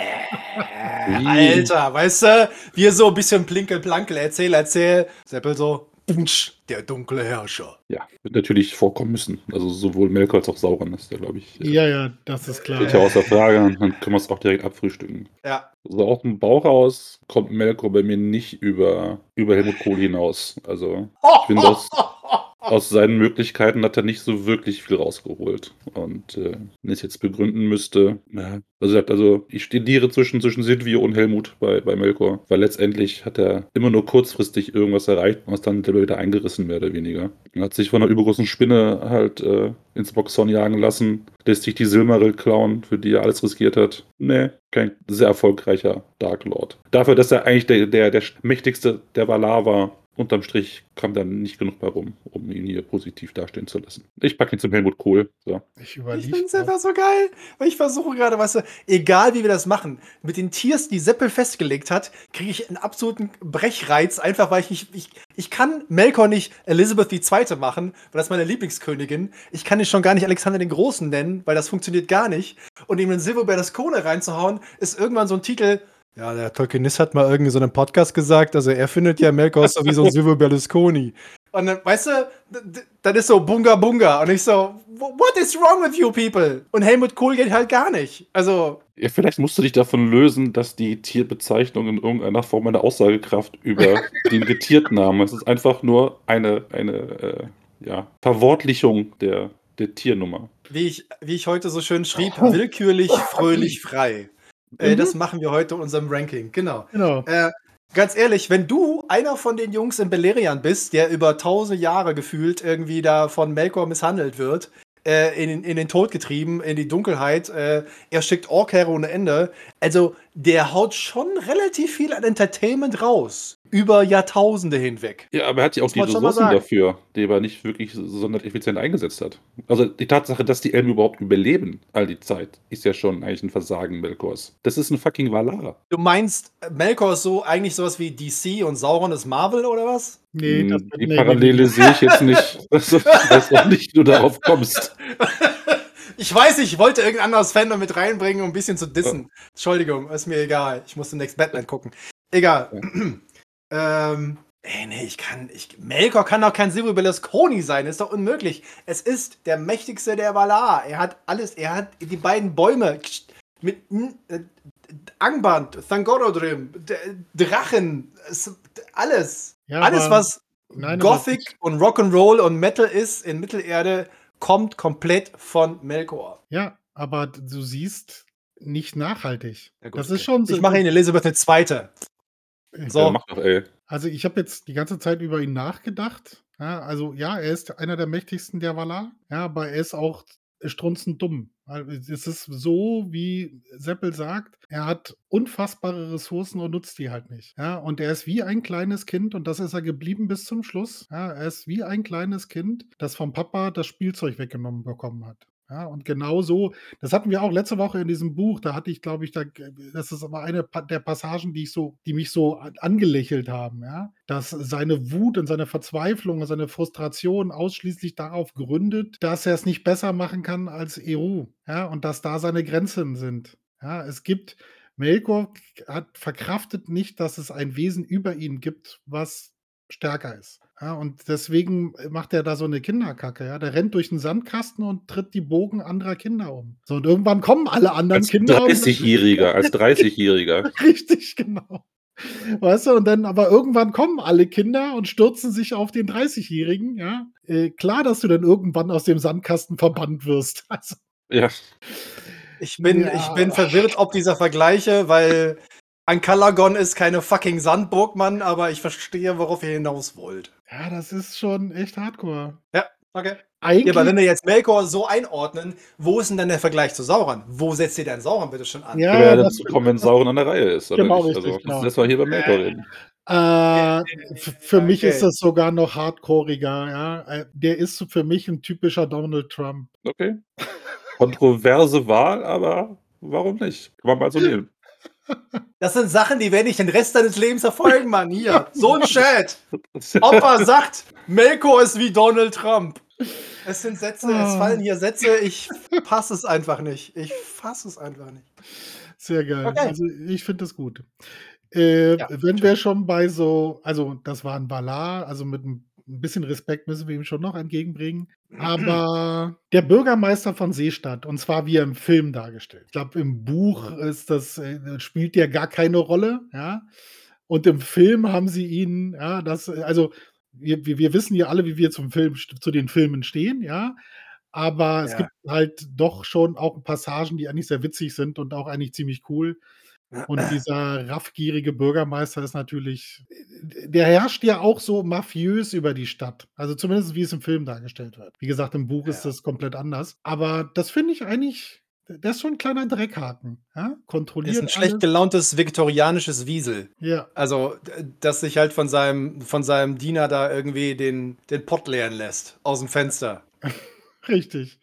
Alter, weißt du, wir so ein bisschen plinkel-plankel, erzähl, erzähl. Seppel so, der dunkle Herrscher. Ja, wird natürlich vorkommen müssen. Also sowohl Melkor als auch Sauron ist der, glaube ich. äh, Ja, ja, das ist klar. Steht ja außer Frage. Dann können wir es auch direkt abfrühstücken. Ja. Also aus dem Bauch raus kommt Melkor bei mir nicht über, über Helmut Kohl hinaus. Also ich finde, aus, aus seinen Möglichkeiten hat er nicht so wirklich viel rausgeholt. Und äh, wenn ich es jetzt begründen müsste, ja, also, also ich studiere zwischen, zwischen Silvio und Helmut bei, bei Melkor, weil letztendlich hat er immer nur kurzfristig irgendwas erreicht und ist dann wieder eingerissen, mehr oder weniger. Er hat sich von einer übergroßen Spinne halt äh, ins Boxhorn jagen lassen, lässt sich die Silmaril klauen, für die er alles riskiert hat. Nee, kein sehr erfolgreicher Dark Lord. Dafür, dass er eigentlich der, der, der mächtigste der Valar war, unterm Strich kam dann nicht genug bei rum, um ihn hier positiv dastehen zu lassen. Ich packe ihn zum Helmut Kohl. So. Ich, ich finde es einfach so geil, weil ich versuche gerade, weißt du, egal wie wir das machen, mit den Tiers, die Seppel festgelegt hat, kriege ich einen absoluten Brechreiz, einfach weil ich nicht, ich, ich kann Melkor nicht Elizabeth II. machen, weil das meine Lieblingskönigin. Ich kann ihn schon gar nicht Alexander den Großen nennen, weil das funktioniert gar nicht. Und ihm in Silver Berlusconi reinzuhauen, ist irgendwann so ein Titel, ja, der Tolkienist hat mal irgendwie so einen Podcast gesagt, also er findet ja Melkor so wie so ein Silvio Berlusconi. Und dann, weißt du, dann ist so Bunga Bunga. Und ich so, what is wrong with you people? Und Helmut Kohl geht halt gar nicht. Also. Ja, vielleicht musst du dich davon lösen, dass die Tierbezeichnung in irgendeiner Form eine Aussagekraft über den Getierten haben. Es ist einfach nur eine, eine äh, ja, Verwortlichung der, der Tiernummer. Wie ich, wie ich heute so schön schrieb, willkürlich, fröhlich, frei. Äh, mhm. das machen wir heute in unserem Ranking, genau. genau. Äh, ganz ehrlich, wenn du einer von den Jungs in Beleriand bist, der über tausend Jahre gefühlt irgendwie da von Melkor misshandelt wird, äh, in, in den Tod getrieben, in die Dunkelheit, äh, er schickt Orkherre ohne Ende. Also, der haut schon relativ viel an Entertainment raus über Jahrtausende hinweg. Ja, aber er hat ja auch die Ressourcen dafür, die er nicht wirklich sonderlich effizient eingesetzt hat. Also die Tatsache, dass die Elben überhaupt überleben all die Zeit, ist ja schon eigentlich ein Versagen Melkors. Das ist ein fucking Valar. Du meinst, Melkor ist so eigentlich sowas wie DC und Sauron ist Marvel oder was? Nee, hm, das die Parallele sehe ich jetzt nicht, dass du auch nicht du darauf kommst. Ich weiß, ich wollte irgendein anderes Fandom mit reinbringen, um ein bisschen zu dissen. Entschuldigung, ist mir egal. Ich muss den Next Batman gucken. Egal. Ja. Ähm, ey, nee, ich kann, ich, Melkor kann doch kein Silvio Berlusconi sein, ist doch unmöglich. Es ist der mächtigste der Valar. Er hat alles, er hat die beiden Bäume mit äh, Angband, Thangorodrim, Drachen, alles. Ja, alles, was nein, Gothic und Rock'n'Roll und Metal ist in Mittelerde, kommt komplett von Melkor. Ja, aber du siehst, nicht nachhaltig. Ja, gut, das ist schon so. Ich mache ihn Elisabeth eine zweite. So. Mach doch, ey. Also ich habe jetzt die ganze Zeit über ihn nachgedacht. Ja, also ja, er ist einer der mächtigsten der Valar, ja, aber er ist auch strunzend dumm. Es ist so, wie Seppel sagt, er hat unfassbare Ressourcen und nutzt die halt nicht. Ja, und er ist wie ein kleines Kind und das ist er geblieben bis zum Schluss. Ja, er ist wie ein kleines Kind, das vom Papa das Spielzeug weggenommen bekommen hat. Ja, und genau so, das hatten wir auch letzte Woche in diesem Buch, da hatte ich, glaube ich, da, das ist aber eine der Passagen, die ich so, die mich so angelächelt haben, ja, dass seine Wut und seine Verzweiflung und seine Frustration ausschließlich darauf gründet, dass er es nicht besser machen kann als Eru, ja, und dass da seine Grenzen sind. Ja, es gibt, Melkor hat verkraftet nicht, dass es ein Wesen über ihn gibt, was stärker ist. Ja, und deswegen macht er da so eine Kinderkacke. Ja? Der rennt durch den Sandkasten und tritt die Bogen anderer Kinder um. So, und irgendwann kommen alle anderen als Kinder. 30-Jähriger, als 30-Jähriger. Richtig, genau. Weißt du, und dann aber irgendwann kommen alle Kinder und stürzen sich auf den 30-Jährigen, ja. Äh, klar, dass du dann irgendwann aus dem Sandkasten verbannt wirst. Also, ja. Ich bin, ja. ich bin verwirrt ob dieser Vergleiche, weil ein Kalagon ist keine fucking Sandburg, Mann, aber ich verstehe, worauf ihr hinaus wollt. Ja, das ist schon echt hardcore. Ja, okay. Eigentlich, ja, aber wenn wir jetzt Melkor so einordnen, wo ist denn dann der Vergleich zu Sauron? Wo setzt ihr denn Sauron bitte schon an? Ja, ja dazu kommen, wenn Sauron an der Reihe ist. Oder genau, nicht? Richtig, also, genau. Das war hier bei Melkor reden. Äh, für mich okay. ist das sogar noch hardcoreiger. Ja? Äh, der ist für mich ein typischer Donald Trump. Okay. Kontroverse Wahl, aber warum nicht? Kann man mal so nehmen. Das sind Sachen, die werde ich den Rest deines Lebens verfolgen, Mann. Hier, so ein Chat. Opa sagt, Melko ist wie Donald Trump. Es sind Sätze, es ah. fallen hier Sätze, ich fasse es einfach nicht. Ich fasse es einfach nicht. Sehr geil. Okay. Also ich finde das gut. Äh, ja, wenn wir schon bei so, also das war ein Valar, also mit einem ein bisschen Respekt müssen wir ihm schon noch entgegenbringen. Aber der Bürgermeister von Seestadt, und zwar wie er im Film dargestellt. Ich glaube, im Buch ist das, äh, spielt der gar keine Rolle, ja. Und im Film haben sie ihn, ja, das, also wir, wir wissen ja alle, wie wir zum Film, zu den Filmen stehen, ja. Aber ja. es gibt halt doch schon auch Passagen, die eigentlich sehr witzig sind und auch eigentlich ziemlich cool. Und dieser raffgierige Bürgermeister ist natürlich, der herrscht ja auch so mafiös über die Stadt. Also zumindest wie es im Film dargestellt wird. Wie gesagt, im Buch ja. ist das komplett anders. Aber das finde ich eigentlich der ist schon ein kleiner Dreckhaken. Ja? Kontrolliert. Ist ein schlecht gelauntes viktorianisches Wiesel. Ja. Also, das sich halt von seinem, von seinem Diener da irgendwie den, den Pott leeren lässt. Aus dem Fenster. Richtig.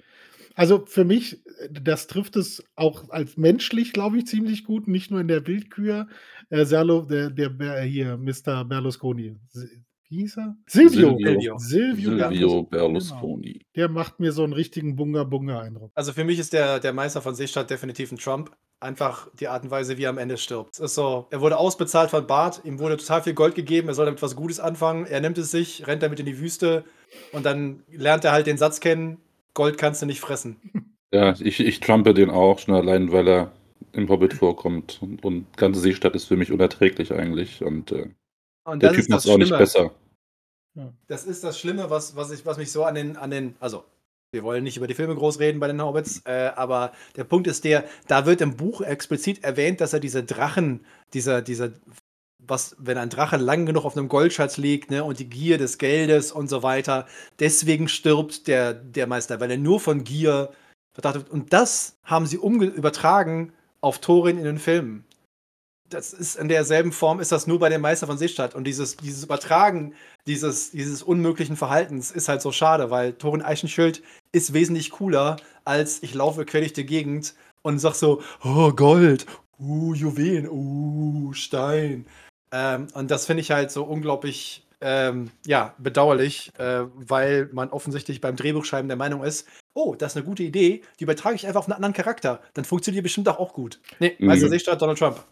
Also für mich, das trifft es auch als menschlich, glaube ich, ziemlich gut, nicht nur in der Willkür. Äh, Serlo, der, der hier, Mr. Berlusconi. Wie hieß er? Silvio. Silvio. Silvio, Silvio Berlusconi. Genau. Der macht mir so einen richtigen Bunga-Bunga-Eindruck. Also für mich ist der, der Meister von Seestadt definitiv ein Trump. Einfach die Art und Weise, wie er am Ende stirbt. Es ist so, er wurde ausbezahlt von Bart, ihm wurde total viel Gold gegeben, er soll damit was Gutes anfangen. Er nimmt es sich, rennt damit in die Wüste und dann lernt er halt den Satz kennen: Gold kannst du nicht fressen. Ja, ich, ich trumpe den auch schon allein, weil er im Hobbit vorkommt. Und, und ganze Seestadt ist für mich unerträglich eigentlich. Und, äh, Und der das Typ ist macht es auch nicht besser. Das ist das Schlimme, was, was, ich, was mich so an den, an den, also wir wollen nicht über die Filme groß reden bei den Hobbits, äh, aber der Punkt ist der, da wird im Buch explizit erwähnt, dass er diese Drachen, dieser, dieser, was, wenn ein Drache lang genug auf einem Goldschatz liegt, ne, und die Gier des Geldes und so weiter, deswegen stirbt der, der Meister, weil er nur von Gier verdacht wird. Und das haben sie übertragen auf Thorin in den Filmen. Das ist in derselben Form, ist das nur bei dem Meister von Seestadt. Und dieses, dieses Übertragen dieses, dieses unmöglichen Verhaltens ist halt so schade, weil Thorin Eichenschild ist wesentlich cooler, als ich laufe quer durch die Gegend und sag so, oh, Gold, uh, Juwelen, uh, Stein. Ähm, und das finde ich halt so unglaublich, ähm, ja, bedauerlich, äh, weil man offensichtlich beim Drehbuchschreiben der Meinung ist, oh, das ist eine gute Idee, die übertrage ich einfach auf einen anderen Charakter. Dann funktioniert die bestimmt auch, auch gut. Nee, Meister Mhm. Seestadt, Donald Trump.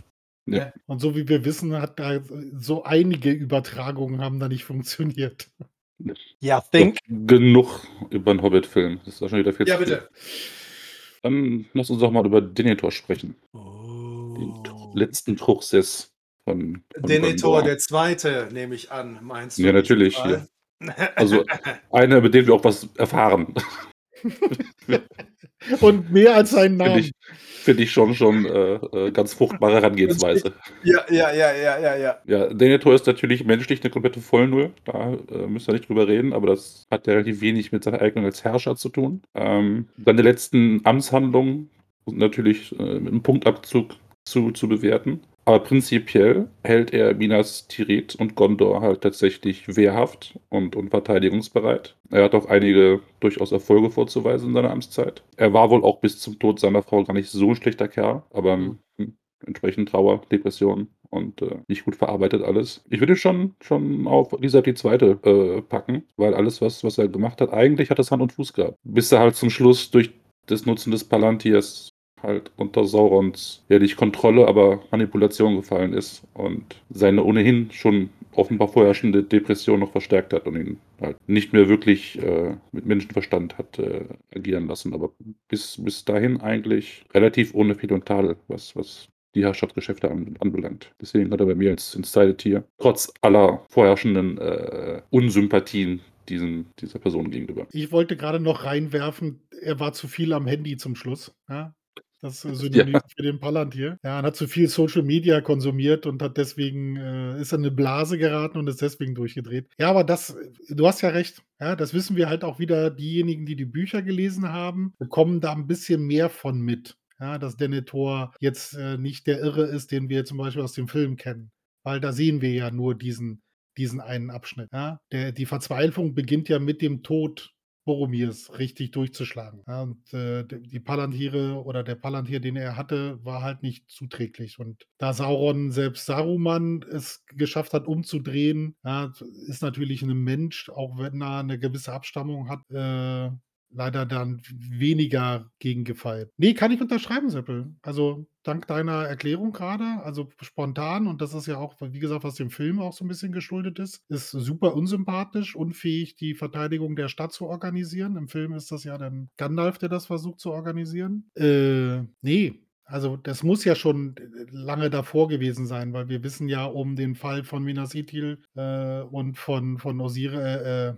Und so wie wir wissen, hat da so einige Übertragungen haben da nicht funktioniert. Ja, think. genug über einen Hobbit-Film. Das ist schon wieder viel Ja, zu viel. bitte. Dann lass uns doch mal über Denethor sprechen. Den Oh. Tr- letzten Truchsess von, von Denethor, der Zweite, nehme ich an, meinst du? Ja, natürlich, Karl? Also einer, mit dem wir auch was erfahren. Und mehr als seinen Finde Namen. ich, find ich schon, schon äh, äh, ganz fruchtbare Herangehensweise. ja, ja, ja, ja, ja, ja. Ja, Denethor ist natürlich menschlich eine komplette Vollnull. Da äh, müssen wir nicht drüber reden, aber das hat ja relativ wenig mit seiner Eignung als Herrscher zu tun. Ähm, seine letzten Amtshandlungen sind natürlich äh, mit einem Punktabzug zu, zu bewerten. Aber prinzipiell hält er Minas Tirith und Gondor halt tatsächlich wehrhaft und, und verteidigungsbereit. Er hat auch einige durchaus Erfolge vorzuweisen in seiner Amtszeit. Er war wohl auch bis zum Tod seiner Frau gar nicht so ein schlechter Kerl, aber Mhm. hm, entsprechend Trauer, Depression und äh, nicht gut verarbeitet alles. Ich würde schon, schon auf Elisabeth die Zweite äh, packen, weil alles, was, was er gemacht hat, eigentlich hat es Hand und Fuß gehabt. Bis er halt zum Schluss durch das Nutzen des Palantirs halt unter Saurons nicht Kontrolle, aber Manipulation gefallen ist und seine ohnehin schon offenbar vorherrschende Depression noch verstärkt hat und ihn halt nicht mehr wirklich äh, mit Menschenverstand hat äh, agieren lassen. Aber bis, bis dahin eigentlich relativ ohne Fehl und Tadel, was, was die Herrschaftsgeschäfte an, anbelangt. Deswegen hat er bei mir als Insider-Tier trotz aller vorherrschenden äh, Unsympathien diesen, dieser Person gegenüber. Ich wollte gerade noch reinwerfen, er war zu viel am Handy zum Schluss. Ja? Das ist Synonym für den Palantir. Ja, und hat zu viel Social Media konsumiert und hat deswegen, äh, ist in eine Blase geraten und ist deswegen durchgedreht. Ja, aber das, du hast ja recht. Ja, das wissen wir halt auch wieder, diejenigen, die die Bücher gelesen haben, bekommen da ein bisschen mehr von mit. Ja, dass Denethor jetzt äh, nicht der Irre ist, den wir zum Beispiel aus dem Film kennen. Weil da sehen wir ja nur diesen, diesen einen Abschnitt. Ja? Der, die Verzweiflung beginnt ja mit dem Tod Boromirs richtig durchzuschlagen. Ja, und äh, die Palantir oder der Palantir, den er hatte, war halt nicht zuträglich. Und da Sauron, selbst Saruman, es geschafft hat, umzudrehen, ja, ist natürlich ein Mensch, auch wenn er eine gewisse Abstammung hat, äh, leider dann weniger gegen gefeilt. Nee, kann ich unterschreiben, Seppel. Also dank deiner Erklärung gerade, also spontan, und das ist ja auch, wie gesagt, was dem Film auch so ein bisschen geschuldet ist, ist super unsympathisch, unfähig, die Verteidigung der Stadt zu organisieren. Im Film ist das ja dann Gandalf, der das versucht zu organisieren. Äh, nee. Also das muss ja schon lange davor gewesen sein, weil wir wissen ja um den Fall von Minas Ithil äh, und von, von Osir, äh, äh,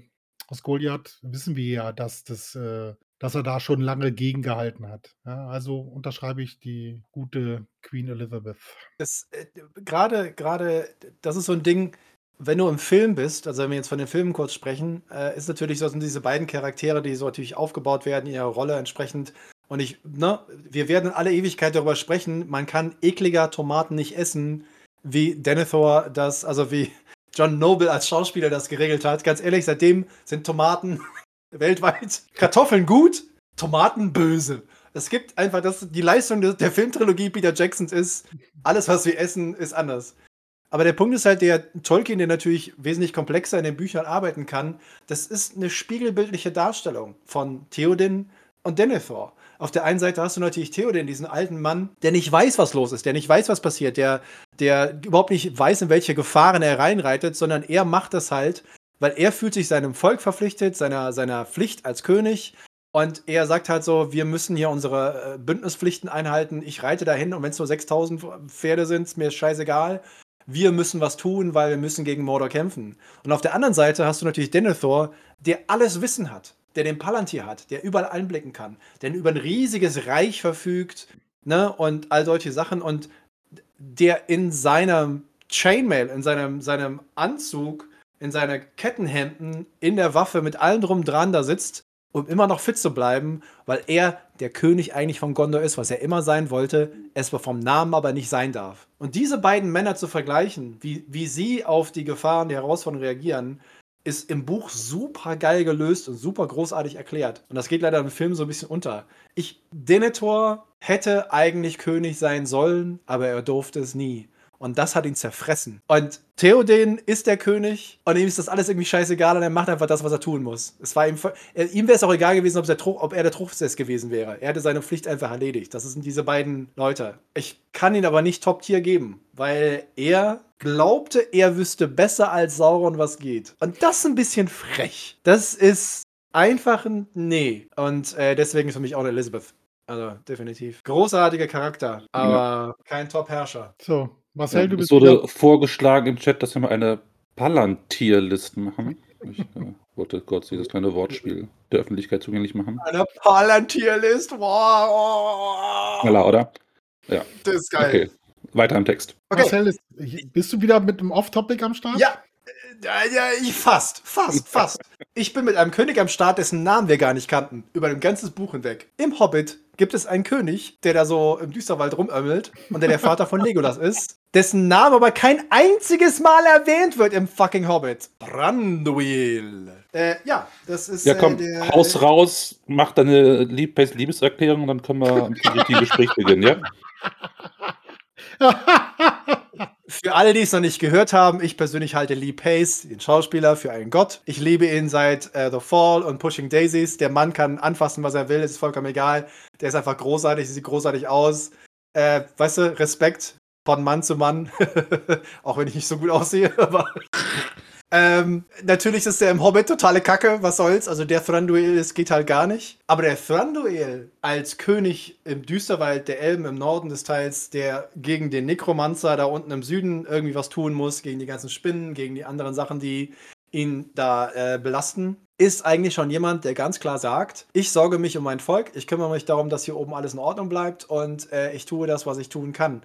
aus Goliath wissen wir ja, dass, das, äh, dass er da schon lange gegengehalten hat. Ja, also unterschreibe ich die gute Queen Elizabeth. Das, äh, gerade, das ist so ein Ding, wenn du im Film bist, also wenn wir jetzt von den Filmen kurz sprechen, äh, ist natürlich so, sind diese beiden Charaktere, die so natürlich aufgebaut werden, ihre Rolle entsprechend Und ich, ne, wir werden in aller Ewigkeit darüber sprechen, man kann ekliger Tomaten nicht essen, wie Denethor das, also wie John Noble als Schauspieler das geregelt hat. Ganz ehrlich, seitdem sind Tomaten weltweit Kartoffeln gut, Tomaten böse. Es gibt einfach das, die Leistung der Filmtrilogie Peter Jacksons ist, alles, was wir essen, ist anders. Aber der Punkt ist halt, der Tolkien, der natürlich wesentlich komplexer in den Büchern arbeiten kann, das ist eine spiegelbildliche Darstellung von Theoden und Denethor. Auf der einen Seite hast du natürlich Theoden, diesen alten Mann, der nicht weiß, was los ist, der nicht weiß, was passiert, der, der überhaupt nicht weiß, in welche Gefahren er reinreitet, sondern er macht das halt, weil er fühlt sich seinem Volk verpflichtet, seiner, seiner Pflicht als König und er sagt halt so, wir müssen hier unsere äh, Bündnispflichten einhalten. Ich reite dahin und wenn es nur 6000 Pferde sind, ist mir scheißegal. Wir müssen was tun, weil wir müssen gegen Mordor kämpfen. Und auf der anderen Seite hast du natürlich Denethor, der alles Wissen hat, der den Palantir hat, der überall einblicken kann, der über ein riesiges Reich verfügt, ne, und all solche Sachen und der in seinem Chainmail, in seinem, seinem Anzug, in seinen Kettenhemden, in der Waffe mit allem drum dran da sitzt um immer noch fit zu bleiben, weil er der König eigentlich von Gondor ist, was er immer sein wollte, es vom Namen aber nicht sein darf. Und diese beiden Männer zu vergleichen, wie, wie sie auf die Gefahren, die Herausforderungen reagieren, ist im Buch super geil gelöst und super großartig erklärt. Und das geht leider im Film so ein bisschen unter. Ich, Denethor hätte eigentlich König sein sollen, aber er durfte es nie. Und das hat ihn zerfressen. Und Theoden ist der König und ihm ist das alles irgendwie scheißegal und er macht einfach das, was er tun muss. Es war ihm, er, ihm wäre es auch egal gewesen, ob, der, ob er der Truchsess gewesen wäre. Er hätte seine Pflicht einfach erledigt. Das sind diese beiden Leute. Ich kann ihn aber nicht Top-Tier geben, weil er glaubte, er wüsste besser als Sauron, was geht. Und das ist ein bisschen frech. Das ist einfach ein Nee. Und äh, deswegen ist für mich auch eine Elizabeth. Also definitiv. Großartiger Charakter, aber ja. kein Top-Herrscher. So, Marcel, ja, du bist. Es wurde wieder... vorgeschlagen im Chat, dass wir mal eine Palantir-List machen. Ich äh, wollte kurz dieses kleine Wortspiel der Öffentlichkeit zugänglich machen. Eine Palantir-List? Wow. Klar, oder? Ja. Das ist geil. Okay, weiter im Text. Okay. Marcel, bist du wieder mit einem Off-Topic am Start? Ja, ja, ja, ich fast, fast, fast. Ich bin mit einem König am Start, dessen Namen wir gar nicht kannten, über ein ganzes Buch hinweg. Im Hobbit gibt es einen König, der da so im Düsterwald rumömmelt und der der Vater von Legolas ist, dessen Name aber kein einziges Mal erwähnt wird im fucking Hobbit. Branduil. Äh, ja, das ist. Ja, komm, äh, der, Haus raus, mach deine Lieb Liebeserklärung und dann können wir mit dem Gespräch beginnen, ja? Für alle, die es noch nicht gehört haben, ich persönlich halte Lee Pace, den Schauspieler, für einen Gott. Ich liebe ihn seit äh, The Fall und Pushing Daisies. Der Mann kann anfassen, was er will, es ist vollkommen egal. Der ist einfach großartig, sieht großartig aus. Äh, weißt du, Respekt von Mann zu Mann. Auch wenn ich nicht so gut aussehe, aber. Ähm, natürlich ist der im Hobbit totale Kacke, was soll's. Also der Thranduil, es geht halt gar nicht. Aber der Thranduil als König im Düsterwald der Elben im Norden des Teils, der gegen den Nekromanzer da unten im Süden irgendwie was tun muss, gegen die ganzen Spinnen, gegen die anderen Sachen, die ihn da äh, belasten, ist eigentlich schon jemand, der ganz klar sagt, ich sorge mich um mein Volk, ich kümmere mich darum, dass hier oben alles in Ordnung bleibt und äh, ich tue das, was ich tun kann.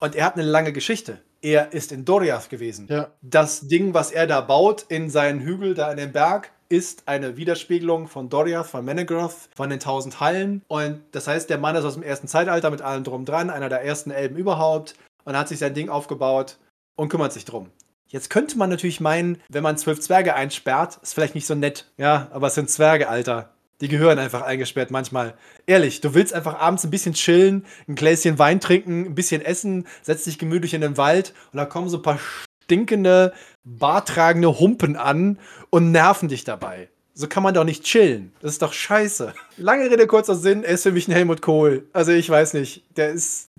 Und er hat eine lange Geschichte. Er ist in Doriath gewesen. Ja. Das Ding, was er da baut in seinen Hügel da in dem Berg, ist eine Widerspiegelung von Doriath, von Menegroth, von den tausend Hallen. Und das heißt, der Mann ist aus dem ersten Zeitalter mit allem drum dran, einer der ersten Elben überhaupt und hat sich sein Ding aufgebaut und kümmert sich drum. Jetzt könnte man natürlich meinen, wenn man zwölf Zwerge einsperrt, ist vielleicht nicht so nett. Ja, aber es sind Zwerge, Alter. Die gehören einfach eingesperrt manchmal. Ehrlich, du willst einfach abends ein bisschen chillen, ein Gläschen Wein trinken, ein bisschen essen, setzt dich gemütlich in den Wald und da kommen so ein paar stinkende, bartragende Humpen an und nerven dich dabei. So kann man doch nicht chillen. Das ist doch scheiße. Lange Rede, kurzer Sinn, er ist für mich ein Helmut Kohl. Also ich weiß nicht. Der ist,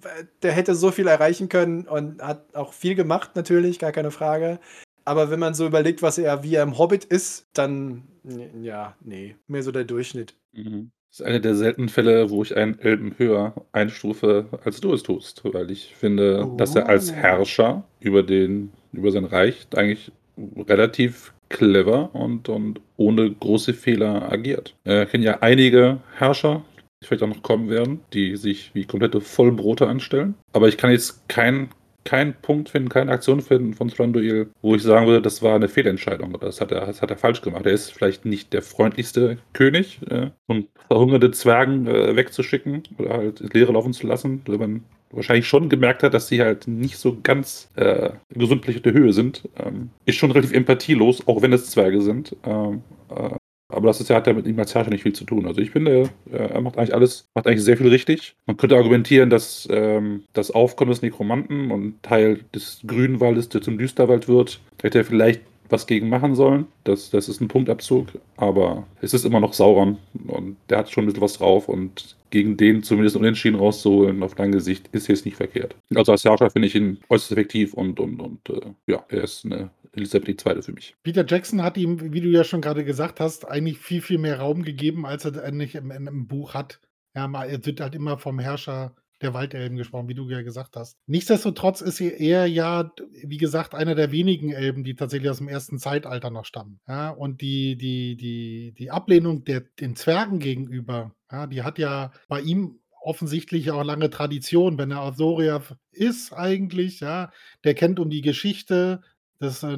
der hätte so viel erreichen können und hat auch viel gemacht, natürlich, gar keine Frage. Aber wenn man so überlegt, was er wie er im Hobbit ist, dann ja, nee, mehr so der Durchschnitt. Mhm. Das ist einer der seltenen Fälle, wo ich einen Elben höher einstufe, als du es tust, weil ich finde, oh. dass er als oh. Herrscher über, den, über sein Reich eigentlich relativ clever und, und ohne große Fehler agiert. Wir kennen ja einige Herrscher, die vielleicht auch noch kommen werden, die sich wie komplette Vollbrote anstellen. Aber ich kann jetzt keinen keinen Punkt finden, keine Aktion finden von Thranduil, wo ich sagen würde, das war eine Fehlentscheidung oder das hat er, das hat er falsch gemacht. Er ist vielleicht nicht der freundlichste König äh, und verhungerte Zwergen äh, wegzuschicken oder halt ins Leere laufen zu lassen, weil man wahrscheinlich schon gemerkt hat, dass sie halt nicht so ganz äh, gesundlich auf der Höhe sind. Ähm, ist schon relativ empathielos, auch wenn es Zwerge sind. Ähm, äh, aber das ist, hat ja mit ihm als Herrscher nicht viel zu tun. Also ich finde, er macht eigentlich alles, macht eigentlich sehr viel richtig. Man könnte argumentieren, dass ähm, das Aufkommen des Nekromanten und Teil des Grünwaldes, der zum Düsterwald wird, hätte er vielleicht was gegen machen sollen. Das, das ist ein Punktabzug, aber es ist immer noch Sauron und der hat schon ein bisschen was drauf und gegen den zumindest unentschieden rauszuholen auf lange Sicht ist jetzt nicht verkehrt. Also als Herrscher finde ich ihn äußerst effektiv und, und, und äh, ja, er ist eine Elisabeth II. für mich. Peter Jackson hat ihm, wie du ja schon gerade gesagt hast, eigentlich viel, viel mehr Raum gegeben, als er eigentlich im, im Buch hat. Ja, er wird halt immer vom Herrscher der Waldelben gesprochen, wie du ja gesagt hast. Nichtsdestotrotz ist er ja, wie gesagt, einer der wenigen Elben, die tatsächlich aus dem ersten Zeitalter noch stammen. Ja, und die, die, die, die Ablehnung der, den Zwergen gegenüber, ja, die hat ja bei ihm offensichtlich auch lange Tradition, wenn er Asoria ist eigentlich, ja, der kennt um die Geschichte des äh.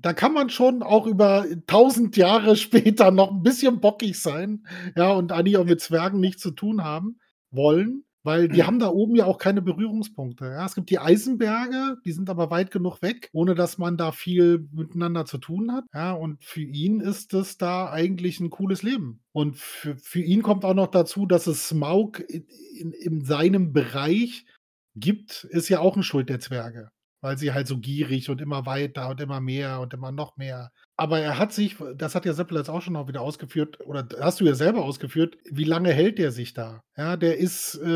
Da kann man schon auch über tausend Jahre später noch ein bisschen bockig sein, ja, und eigentlich auch mit Zwergen nichts zu tun haben wollen. Weil die haben da oben ja auch keine Berührungspunkte. Ja? Es gibt die Eisenberge, die sind aber weit genug weg, ohne dass man da viel miteinander zu tun hat. Ja? Und für ihn ist es da eigentlich ein cooles Leben. Und für, für ihn kommt auch noch dazu, dass es Smaug in, in, in seinem Bereich gibt, ist ja auch ein Schuld der Zwerge weil sie halt so gierig und immer weiter und immer mehr und immer noch mehr. Aber er hat sich, das hat ja Seppel jetzt auch schon noch wieder ausgeführt, oder hast du ja selber ausgeführt, wie lange hält der sich da? Ja, der ist äh,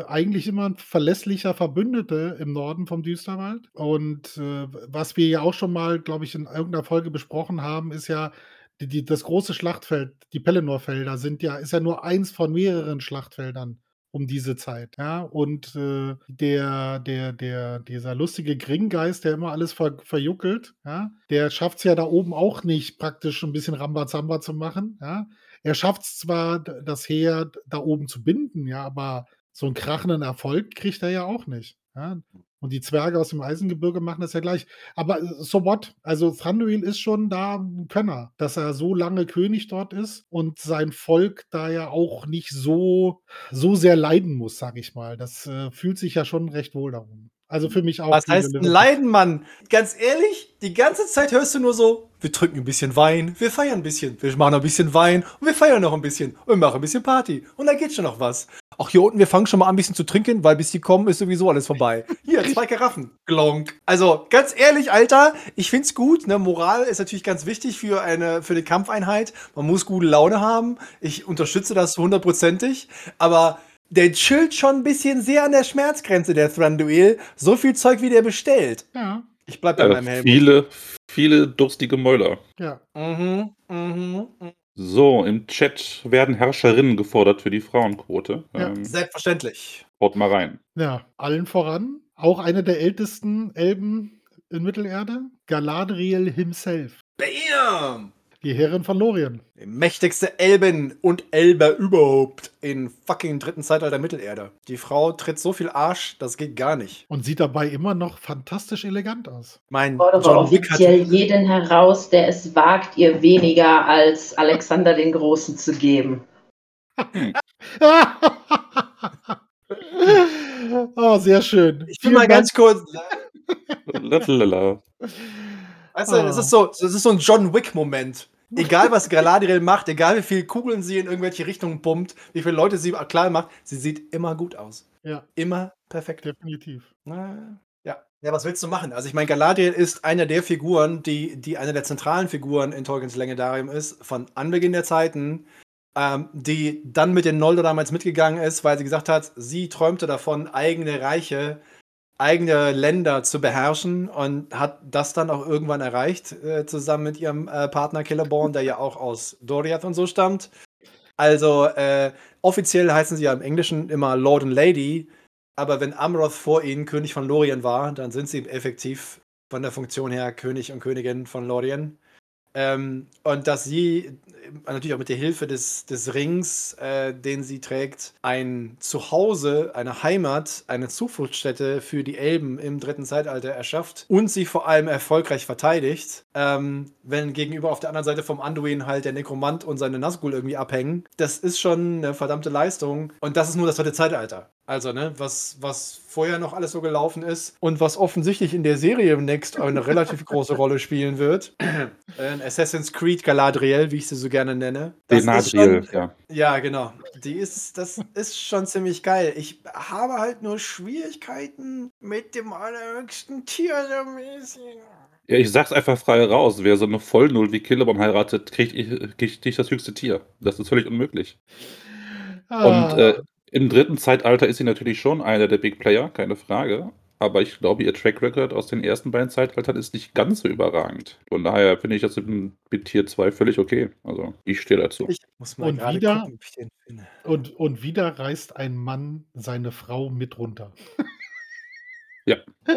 äh, eigentlich immer ein verlässlicher Verbündete im Norden vom Düsterwald. Und äh, was wir ja auch schon mal, glaube ich, in irgendeiner Folge besprochen haben, ist ja, die, die, das große Schlachtfeld, die Pelennor-Felder sind ja, ist ja nur eins von mehreren Schlachtfeldern um diese Zeit, ja. Und äh, der, der, der, dieser lustige Gringgeist, der immer alles ver, verjuckelt, ja, der schafft es ja da oben auch nicht, praktisch ein bisschen Rambazamba zu machen, ja. Er schafft es zwar, das Heer da oben zu binden, ja, aber so einen krachenden Erfolg kriegt er ja auch nicht. Ja. Und die Zwerge aus dem Eisengebirge machen das ja gleich. Aber äh, so what? Also Thranduil ist schon da ein Könner, dass er so lange König dort ist und sein Volk da ja auch nicht so, so sehr leiden muss, sag ich mal. Das äh, fühlt sich ja schon recht wohl darum. Also für mich auch. Was heißt ein Leiden, Mann? Ganz ehrlich, die ganze Zeit hörst du nur so, wir trinken ein bisschen Wein, wir feiern ein bisschen, wir machen ein bisschen Wein und wir feiern noch ein bisschen und wir machen ein bisschen Party. Und da geht schon noch was. Ach, hier unten, wir fangen schon mal an, ein bisschen zu trinken, weil bis die kommen, ist sowieso alles vorbei. Hier, zwei Karaffen. Glonk. Also, ganz ehrlich, Alter, ich find's gut. Ne? Moral ist natürlich ganz wichtig für eine, für eine Kampfeinheit. Man muss gute Laune haben. Ich unterstütze das hundertprozentig. Aber der chillt schon ein bisschen sehr an der Schmerzgrenze, der Thranduil. So viel Zeug, wie der bestellt. Ja. Ich bleib bei Ja, meinem Helm. viele, viele durstige Mäuler. Ja. Mhm, mhm, mhm. So, im Chat werden Herrscherinnen gefordert für die Frauenquote. Ja. Ähm, Selbstverständlich. haut mal rein. Ja, allen voran. Auch eine der ältesten Elben in Mittelerde. Galadriel himself. Bam! Die Herrin von Lorien. Die mächtigste Elben und Elbe überhaupt in fucking dritten Zeitalter Mittelerde. Die Frau tritt so viel Arsch, das geht gar nicht. Und sieht dabei immer noch fantastisch elegant aus. Mein fordere John Wick offiziell hat. jeden heraus, der es wagt, ihr weniger als Alexander den Großen zu geben. oh, sehr schön. Ich will mal ganz kurz. Weißt du, das ist so, das ist so ein John Wick-Moment. Egal, was Galadriel macht, egal wie viele Kugeln sie in irgendwelche Richtungen pumpt, wie viele Leute sie klar macht, sie sieht immer gut aus. Ja, Immer perfekt. definitiv. Na, Ja. Ja, was willst du machen? Also ich meine, Galadriel ist eine der Figuren, die, die eine der zentralen Figuren in Tolkiens Legendarium ist, von Anbeginn der Zeiten, ähm, die dann mit den Noldor damals mitgegangen ist, weil sie gesagt hat, sie träumte davon, eigene Reiche, eigene Länder zu beherrschen und hat das dann auch irgendwann erreicht, äh, zusammen mit ihrem äh, Partner Celeborn, der ja auch aus Doriath und so stammt. Also äh, offiziell heißen sie ja im Englischen immer Lord und Lady, aber wenn Amroth vor ihnen König von Lorien war, dann sind sie effektiv von der Funktion her König und Königin von Lorien. Ähm, und dass sie natürlich auch mit der Hilfe des, des Rings, äh, den sie trägt, ein Zuhause, eine Heimat, eine Zufluchtsstätte für die Elben im dritten Zeitalter erschafft und sie vor allem erfolgreich verteidigt. Ähm, wenn gegenüber auf der anderen Seite vom Anduin halt der Nekromant und seine Nazgul irgendwie abhängen, das ist schon eine verdammte Leistung. Und das ist nur das dritte Zeitalter. Also, ne, was, was vorher noch alles so gelaufen ist und was offensichtlich in der Serie Next eine relativ große Rolle spielen wird. Äh, Assassin's Creed Galadriel, wie ich sie so gerne nenne. Das Galadriel, ja. Ja, genau. Die ist, das ist schon ziemlich geil. Ich habe halt nur Schwierigkeiten mit dem allerhöchsten Tier so mäßig. Ja, ich sag's einfach frei raus. Wer so eine Vollnull wie Killebaum heiratet, kriegt, kriegt nicht das höchste Tier. Das ist völlig unmöglich. Ah. Und äh, im dritten Zeitalter ist sie natürlich schon einer der Big Player, keine Frage. Aber ich glaube, ihr Track Record aus den ersten beiden Zeitaltern ist nicht ganz so überragend. Von daher finde ich das mit Tier 2 völlig okay. Also, ich stehe dazu. Ich muss mal und wieder, gucken. Und, und wieder reißt ein Mann seine Frau mit runter. Ja.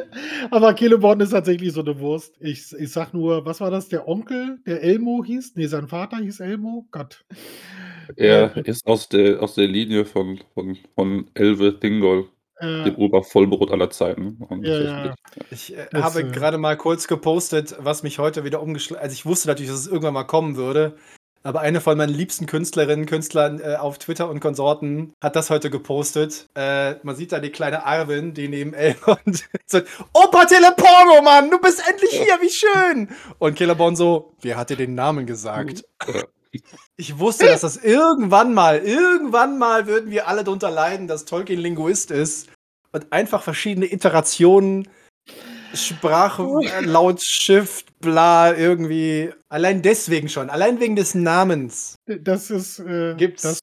Aber Celeborn ist tatsächlich so eine Wurst. Ich, ich sag nur, was war das? Der Onkel, der Elmo hieß? Nee, sein Vater hieß Elmo? Gott. Er ist aus der, aus der Linie von, von, von Elve Thingol, äh, dem Obervollbrot aller Zeiten. Ja, ja. Ich äh, habe äh, gerade mal kurz gepostet, was mich heute wieder umgeschlagen Also ich wusste natürlich, dass es irgendwann mal kommen würde. Aber eine von meinen liebsten Künstlerinnen, Künstlern äh, auf Twitter und Konsorten hat das heute gepostet. Äh, man sieht da die kleine Arvin, die neben Elrond sagt, Opa Teleporno, Mann, du bist endlich hier, wie schön. Und Killeborn so, wer hat dir den Namen gesagt? Ich wusste, dass das irgendwann mal, irgendwann mal würden wir alle darunter leiden, dass Tolkien Linguist ist und einfach verschiedene Iterationen, Sprache, laut Shift, bla, irgendwie. Allein deswegen schon, allein wegen des Namens. Das ist. Äh, gibt's das,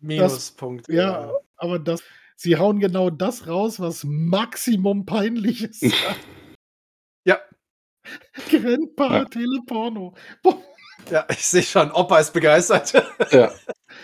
Minuspunkte. Ja, aber das. Sie hauen genau das raus, was Maximum peinlich ist. ja. Grandpa ja. Teleporno. Boah. Ja, ich sehe schon, Opa ist begeistert. Ja.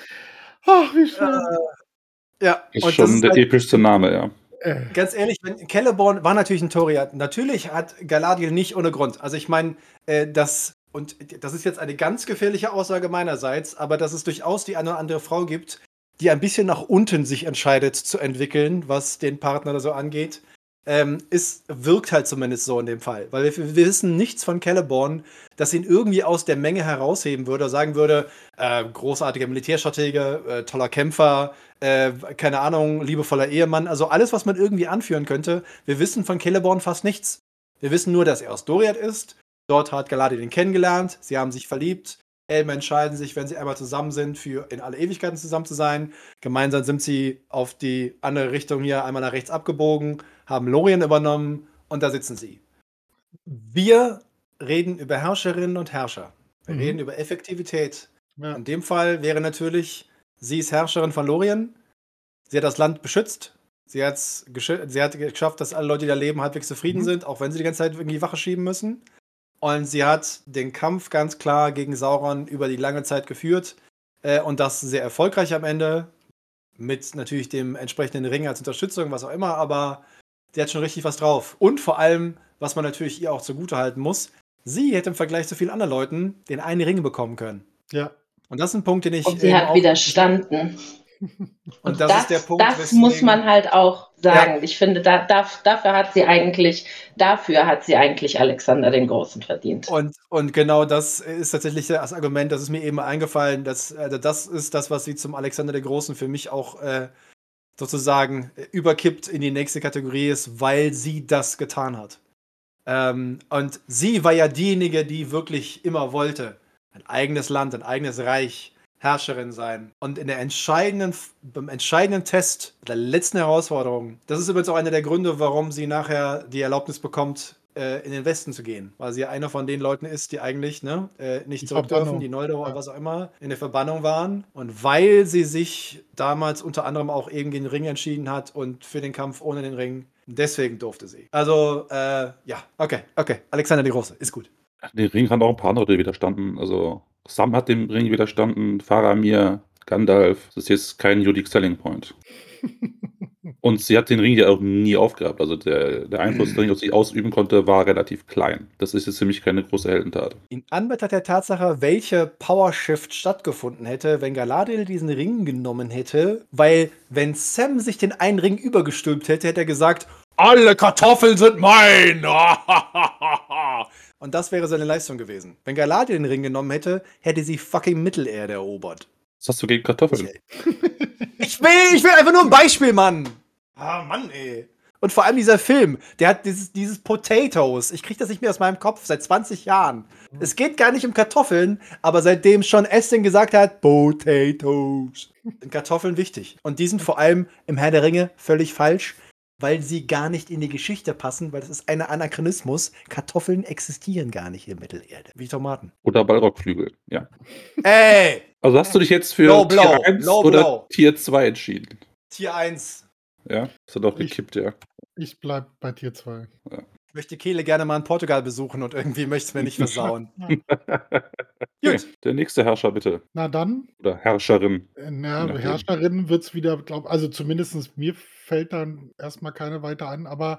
Ach, wie schön. Äh, ja, ist und schon der halt, epischste Name, ja. Äh. Ganz ehrlich, Celeborn war natürlich ein Toriat. Natürlich hat Galadriel nicht ohne Grund. Also ich meine, äh, das und das ist jetzt eine ganz gefährliche Aussage meinerseits, aber dass es durchaus die eine oder andere Frau gibt, die ein bisschen nach unten sich entscheidet zu entwickeln, was den Partner so angeht ähm, ist, wirkt halt zumindest so in dem Fall. Weil wir, wir, wissen nichts von Celeborn, das ihn irgendwie aus der Menge herausheben würde, sagen würde, äh, großartiger Militärstratege, äh, toller Kämpfer, äh, keine Ahnung, liebevoller Ehemann, also alles, was man irgendwie anführen könnte. Wir wissen von Celeborn fast nichts. Wir wissen nur, dass er aus Doriath ist. Dort hat Galadriel ihn kennengelernt, sie haben sich verliebt. Elben entscheiden sich, wenn sie einmal zusammen sind, für in alle Ewigkeiten zusammen zu sein. Gemeinsam sind sie auf die andere Richtung hier einmal nach rechts abgebogen, haben Lorien übernommen und da sitzen sie. Wir reden über Herrscherinnen und Herrscher. Wir mhm. reden über Effektivität. Ja. In dem Fall wäre natürlich, sie ist Herrscherin von Lorien. Sie hat das Land beschützt. Sie, hat's sie hat geschafft, dass alle Leute, die da leben, halbwegs zufrieden mhm. sind, auch wenn sie die ganze Zeit irgendwie Wache schieben müssen. Und sie hat den Kampf ganz klar gegen Sauron über die lange Zeit geführt. Äh, und das sehr erfolgreich am Ende. Mit natürlich dem entsprechenden Ring als Unterstützung, was auch immer. Aber die hat schon richtig was drauf. Und vor allem, was man natürlich ihr auch zugutehalten muss, sie hätte im Vergleich zu vielen anderen Leuten den einen Ring bekommen können. Ja. Und das ist ein Punkt, den ich. Und sie hat widerstanden. Und das, das, ist der Punkt. Das muss man halt auch sagen. Ja. Ich finde, da, da, dafür hat sie eigentlich, dafür hat sie eigentlich Alexander den Großen verdient. Und, und genau das ist tatsächlich das Argument, das ist mir eben eingefallen, dass also das ist das, was sie zum Alexander den Großen für mich auch äh, sozusagen äh, überkippt in die nächste Kategorie ist, weil sie das getan hat. Ähm, und sie war ja diejenige, die wirklich immer wollte. Ein eigenes Land, ein eigenes Reich, Herrscherin sein. Und in der entscheidenden, beim entscheidenden Test, der letzten Herausforderung, das ist übrigens auch einer der Gründe, warum sie nachher die Erlaubnis bekommt, äh, in den Westen zu gehen. Weil sie ja einer von den Leuten ist, die eigentlich ne, äh, nicht zurück dürfen, die Noldor oder was auch immer, in der Verbannung waren. Und weil sie sich damals unter anderem auch eben gegen den Ring entschieden hat und für den Kampf ohne den Ring, deswegen durfte sie. Also, äh, ja, okay, okay. Alexander die Große, ist gut. Den Ring haben auch ein paar andere widerstanden. Also, Sam hat dem Ring widerstanden, Faramir, Gandalf. Das ist jetzt kein unique selling point. Und sie hat den Ring ja auch nie aufgehabt. Also der, der Einfluss, den ich auf sie ausüben konnte, war relativ klein. Das ist jetzt für mich keine große Heldentat. In Anbetracht der Tatsache, welche Power Shift stattgefunden hätte, wenn Galadriel diesen Ring genommen hätte, weil wenn Sam sich den einen Ring übergestülpt hätte, hätte er gesagt, alle Kartoffeln sind mein! Und das wäre seine Leistung gewesen. Wenn Galadriel den Ring genommen hätte, hätte sie fucking Mittelerde erobert. Was hast du gegen Kartoffeln? Ich will, ich will einfach nur ein Beispiel, Mann. Ah, Mann, ey. Und vor allem dieser Film, der hat dieses, dieses Potatoes. Ich krieg das nicht mehr aus meinem Kopf seit 20 Jahren. Es geht gar nicht um Kartoffeln, aber seitdem schon Aston gesagt hat, Potatoes, sind Kartoffeln wichtig. Und die sind vor allem im Herr der Ringe völlig falsch, weil sie gar nicht in die Geschichte passen, weil das ist ein Anachronismus. Kartoffeln existieren gar nicht in Mittelerde, wie Tomaten. Oder Ballrockflügel, ja. Ey! Also hast du dich jetzt für Low Blow, Tier 1 Low oder Blow. Tier 2 entschieden? Tier 1. Ja, das hat auch Ich- gekippt, ja. Ich bleib bei Tier 2. Ich möchte Kehle gerne mal in Portugal besuchen und irgendwie möchte es mir nicht versauen. Okay, der nächste Herrscher bitte. Na dann, Oder Herrscherin. äh, na. Herrscherin wird es wieder, glaube also zumindest mir fällt dann erstmal keine weiter an, aber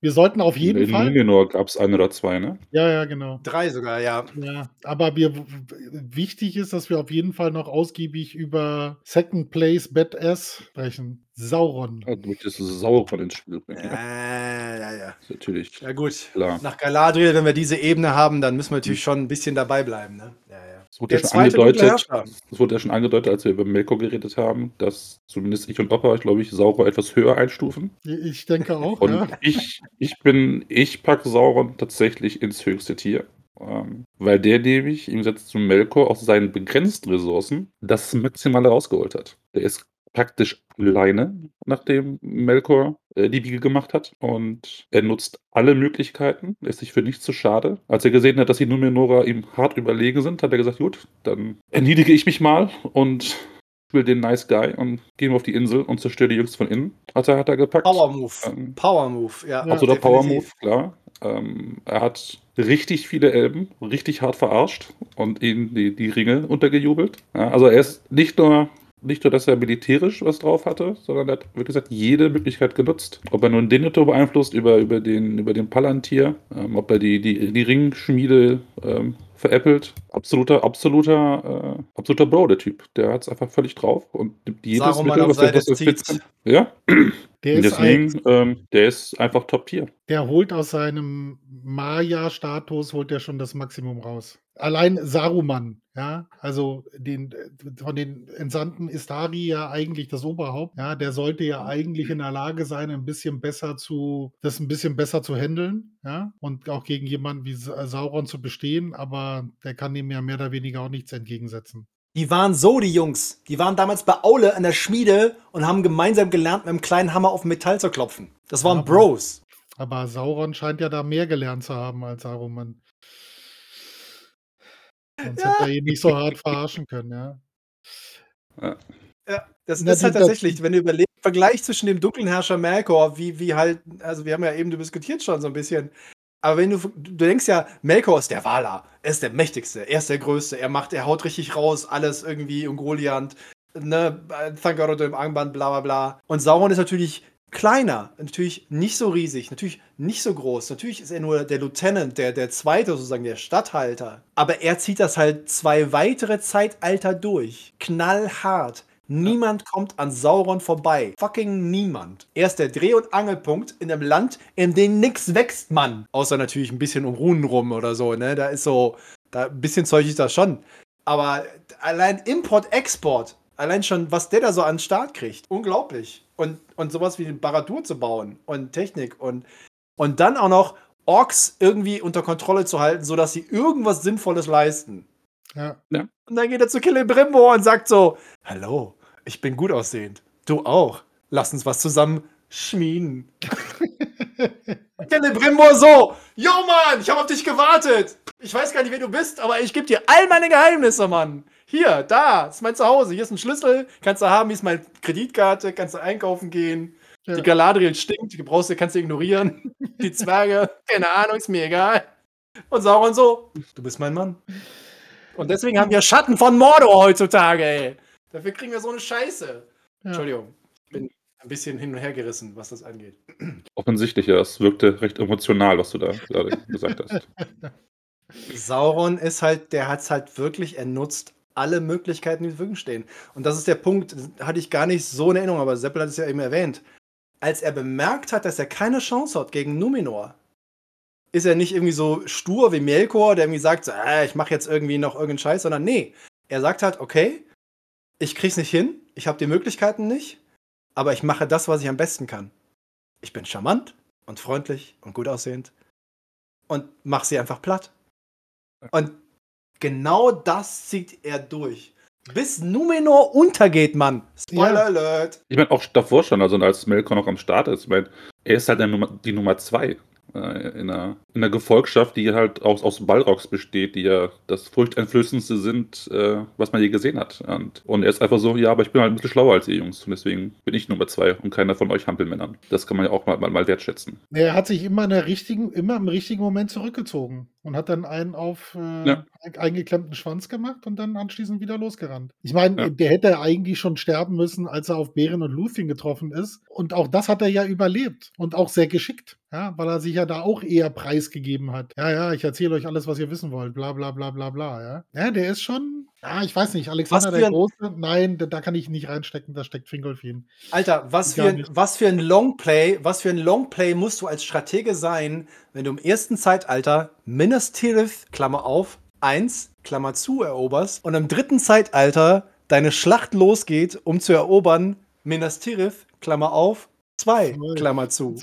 wir sollten auf jeden In Fall. Numenor gab es ein oder zwei, ne? Ja, ja, genau. Drei sogar, ja. Ja, aber wir, wichtig ist, dass wir auf jeden Fall noch ausgiebig über Second Place Badass sprechen. Sauron. Also, du möchtest Sauron ins Spiel bringen. Ja. Ja, ja, ja. Natürlich Ja, gut. klar. Nach Galadriel, wenn wir diese Ebene haben, dann müssen wir natürlich schon ein bisschen dabei bleiben. Ne? Es wurde, ja schon angedeutet, es wurde ja schon angedeutet, als wir über Melkor geredet haben, dass zumindest ich und Opa, ich glaube ich, Sauron etwas höher einstufen. Ich denke auch, Und ja. ich, ich bin, ich packe Sauron tatsächlich ins höchste Tier. Ähm, weil der nämlich im Gegensatz zu Melkor aus seinen begrenzten Ressourcen das Maximale rausgeholt hat. Der ist praktisch alleine, nachdem Melkor äh, die Biege gemacht hat. Und er nutzt alle Möglichkeiten, ist sich für nichts zu schade. Als er gesehen hat, dass die Numenorer ihm hart überlegen sind, hat er gesagt, gut, dann erniedige ich mich mal und will den Nice Guy und gehe auf die Insel und zerstöre die Jungs von innen. Hat er, hat er gepackt. Power Move. Ähm, Power Move, ja. Ja, Absoluter Power Move, klar. Ähm, er hat richtig viele Elben richtig hart verarscht und ihnen die, die Ringe untergejubelt. Ja, also er ist nicht nur, nicht nur, dass er militärisch was drauf hatte, sondern er hat, wie gesagt, jede Möglichkeit genutzt. Ob er nun Denethor beeinflusst über, über, den, über den Palantir, ähm, ob er die, die, die Ringschmiede ähm, veräppelt. Absoluter, absoluter, äh, absoluter Bro, der Typ. Der hat es einfach völlig drauf und nimmt jedes Saruman Mittel, was er, was er. Ja, Der und ist, ein, deswegen, ähm, der ist einfach Top-Tier. der holt aus seinem Maya-Status holt er schon das Maximum raus. Allein Saruman, ja, also den, von den Entsandten ist Dari ja eigentlich das Oberhaupt, ja, der sollte ja eigentlich in der Lage sein, ein bisschen besser zu, das ein bisschen besser zu handeln, ja, und auch gegen jemanden wie Sa- Sauron zu bestehen, aber der kann ihm ja mehr oder weniger auch nichts entgegensetzen. Die waren so, die Jungs. Die waren damals bei Aule an der Schmiede und haben gemeinsam gelernt, mit einem kleinen Hammer auf Metall zu klopfen. Das waren Ja, Bros. Aber Sauron scheint ja da mehr gelernt zu haben als Saruman. Sonst hätte er ihn nicht so hart verarschen können, ja. Ja, das Na, ist halt tatsächlich, wenn du überlegst, Vergleich zwischen dem dunklen Herrscher Melkor, wie, wie halt, also wir haben ja eben diskutiert schon so ein bisschen. Aber wenn du, du denkst ja, Melkor ist der Valar, er ist der mächtigste, er ist der größte, er macht, er haut richtig raus, alles irgendwie Ungoliant, ne, Thangarodo im Armband, bla bla bla. Und Sauron ist natürlich kleiner, natürlich nicht so riesig, natürlich nicht so groß. Natürlich ist er nur der Lieutenant, der, der zweite sozusagen, der Statthalter. Aber er zieht das halt zwei weitere Zeitalter durch. Knallhart. Niemand kommt an Sauron vorbei. Fucking niemand. Er ist der Dreh- und Angelpunkt in einem Land, in dem nichts wächst, Mann. Außer natürlich ein bisschen um Runen rum oder so, ne? Da ist so, da ein bisschen Zeug ist da schon. Aber allein Import, Export, allein schon, was der da so an den Start kriegt, unglaublich. Und, und sowas wie den Baradur zu bauen und Technik und, und dann auch noch Orks irgendwie unter Kontrolle zu halten, sodass sie irgendwas Sinnvolles leisten. Ja, Und dann geht er zu Celebrimbor und sagt so: Hallo, ich bin gut aussehend. Du auch. Lass uns was zusammen schmieden. Celebrimbor so: Yo, Mann, ich habe auf dich gewartet. Ich weiß gar nicht, wer du bist, aber ich gebe dir all meine Geheimnisse, Mann. Hier, da, ist mein Zuhause. Hier ist ein Schlüssel. Kannst du haben. Hier ist meine Kreditkarte. Kannst du einkaufen gehen. Ja. Die Galadriel stinkt. Die brauchst du, kannst du ignorieren. Die Zwerge, keine Ahnung, ist mir egal. Und Sauron so: Du bist mein Mann. Und deswegen haben wir Schatten von Mordor heutzutage, ey. Dafür kriegen wir so eine Scheiße. ja. Entschuldigung. Ich bin ein bisschen hin und her gerissen, was das angeht. Offensichtlich, ja. Es wirkte recht emotional, was du da gerade gesagt hast. Sauron ist halt, der hat es halt wirklich, er nutzt alle Möglichkeiten, die Verfügung stehen. Und das ist der Punkt, hatte ich gar nicht so in Erinnerung, aber Seppel hat es ja eben erwähnt. Als er bemerkt hat, dass er keine Chance hat gegen Numenor, ist er nicht irgendwie so stur wie Melkor, der irgendwie sagt, so, äh, ich mache jetzt irgendwie noch irgendeinen Scheiß, sondern nee, er sagt halt, okay, ich krieg's nicht hin, ich habe die Möglichkeiten nicht, aber ich mache das, was ich am besten kann. Ich bin charmant und freundlich und gut aussehend und mach sie einfach platt. Und genau das zieht er durch. Bis Numenor untergeht, Mann. Spoiler Ja. Alert. Ich meine, auch davor schon, also als Melkor noch am Start ist, ich meine, er ist halt der Nummer, die Nummer zwei in, einer, in einer Gefolgschaft, die halt aus, aus Balrogs besteht, die ja das furchteinflößendste sind, äh, was man je gesehen hat. Und, und er ist einfach so, ja, aber ich bin halt ein bisschen schlauer als ihr Jungs und deswegen bin ich Nummer zwei und keiner von euch Hampelmännern. Das kann man ja auch mal, mal, mal wertschätzen. Er hat sich immer in der richtigen, immer im richtigen Moment zurückgezogen und hat dann einen auf äh, Ja. ein- eingeklemmten Schwanz gemacht und dann anschließend wieder losgerannt. Ich meine, Ja. der hätte eigentlich schon sterben müssen, als er auf Bären und Luthien getroffen ist. Und auch das hat er ja überlebt und auch sehr geschickt, ja, weil er sich ja da auch eher preisgegeben hat. Ja, ja, ich erzähle euch alles, was ihr wissen wollt, bla bla bla bla bla, ja. Ja, der ist schon, ja, ich weiß nicht, Alexander Was für der ein- Große, nein, da, da kann ich nicht reinstecken, da steckt Fingolfin. Alter, was für, ein, was für ein Longplay, was für ein Longplay musst du als Stratege sein, wenn du im ersten Zeitalter Minas Tirith, Klammer auf, 1, Klammer zu, eroberst und im dritten Zeitalter deine Schlacht losgeht, um zu erobern Minas Tirith, Klammer auf, 2, Zwei. Klammer zu.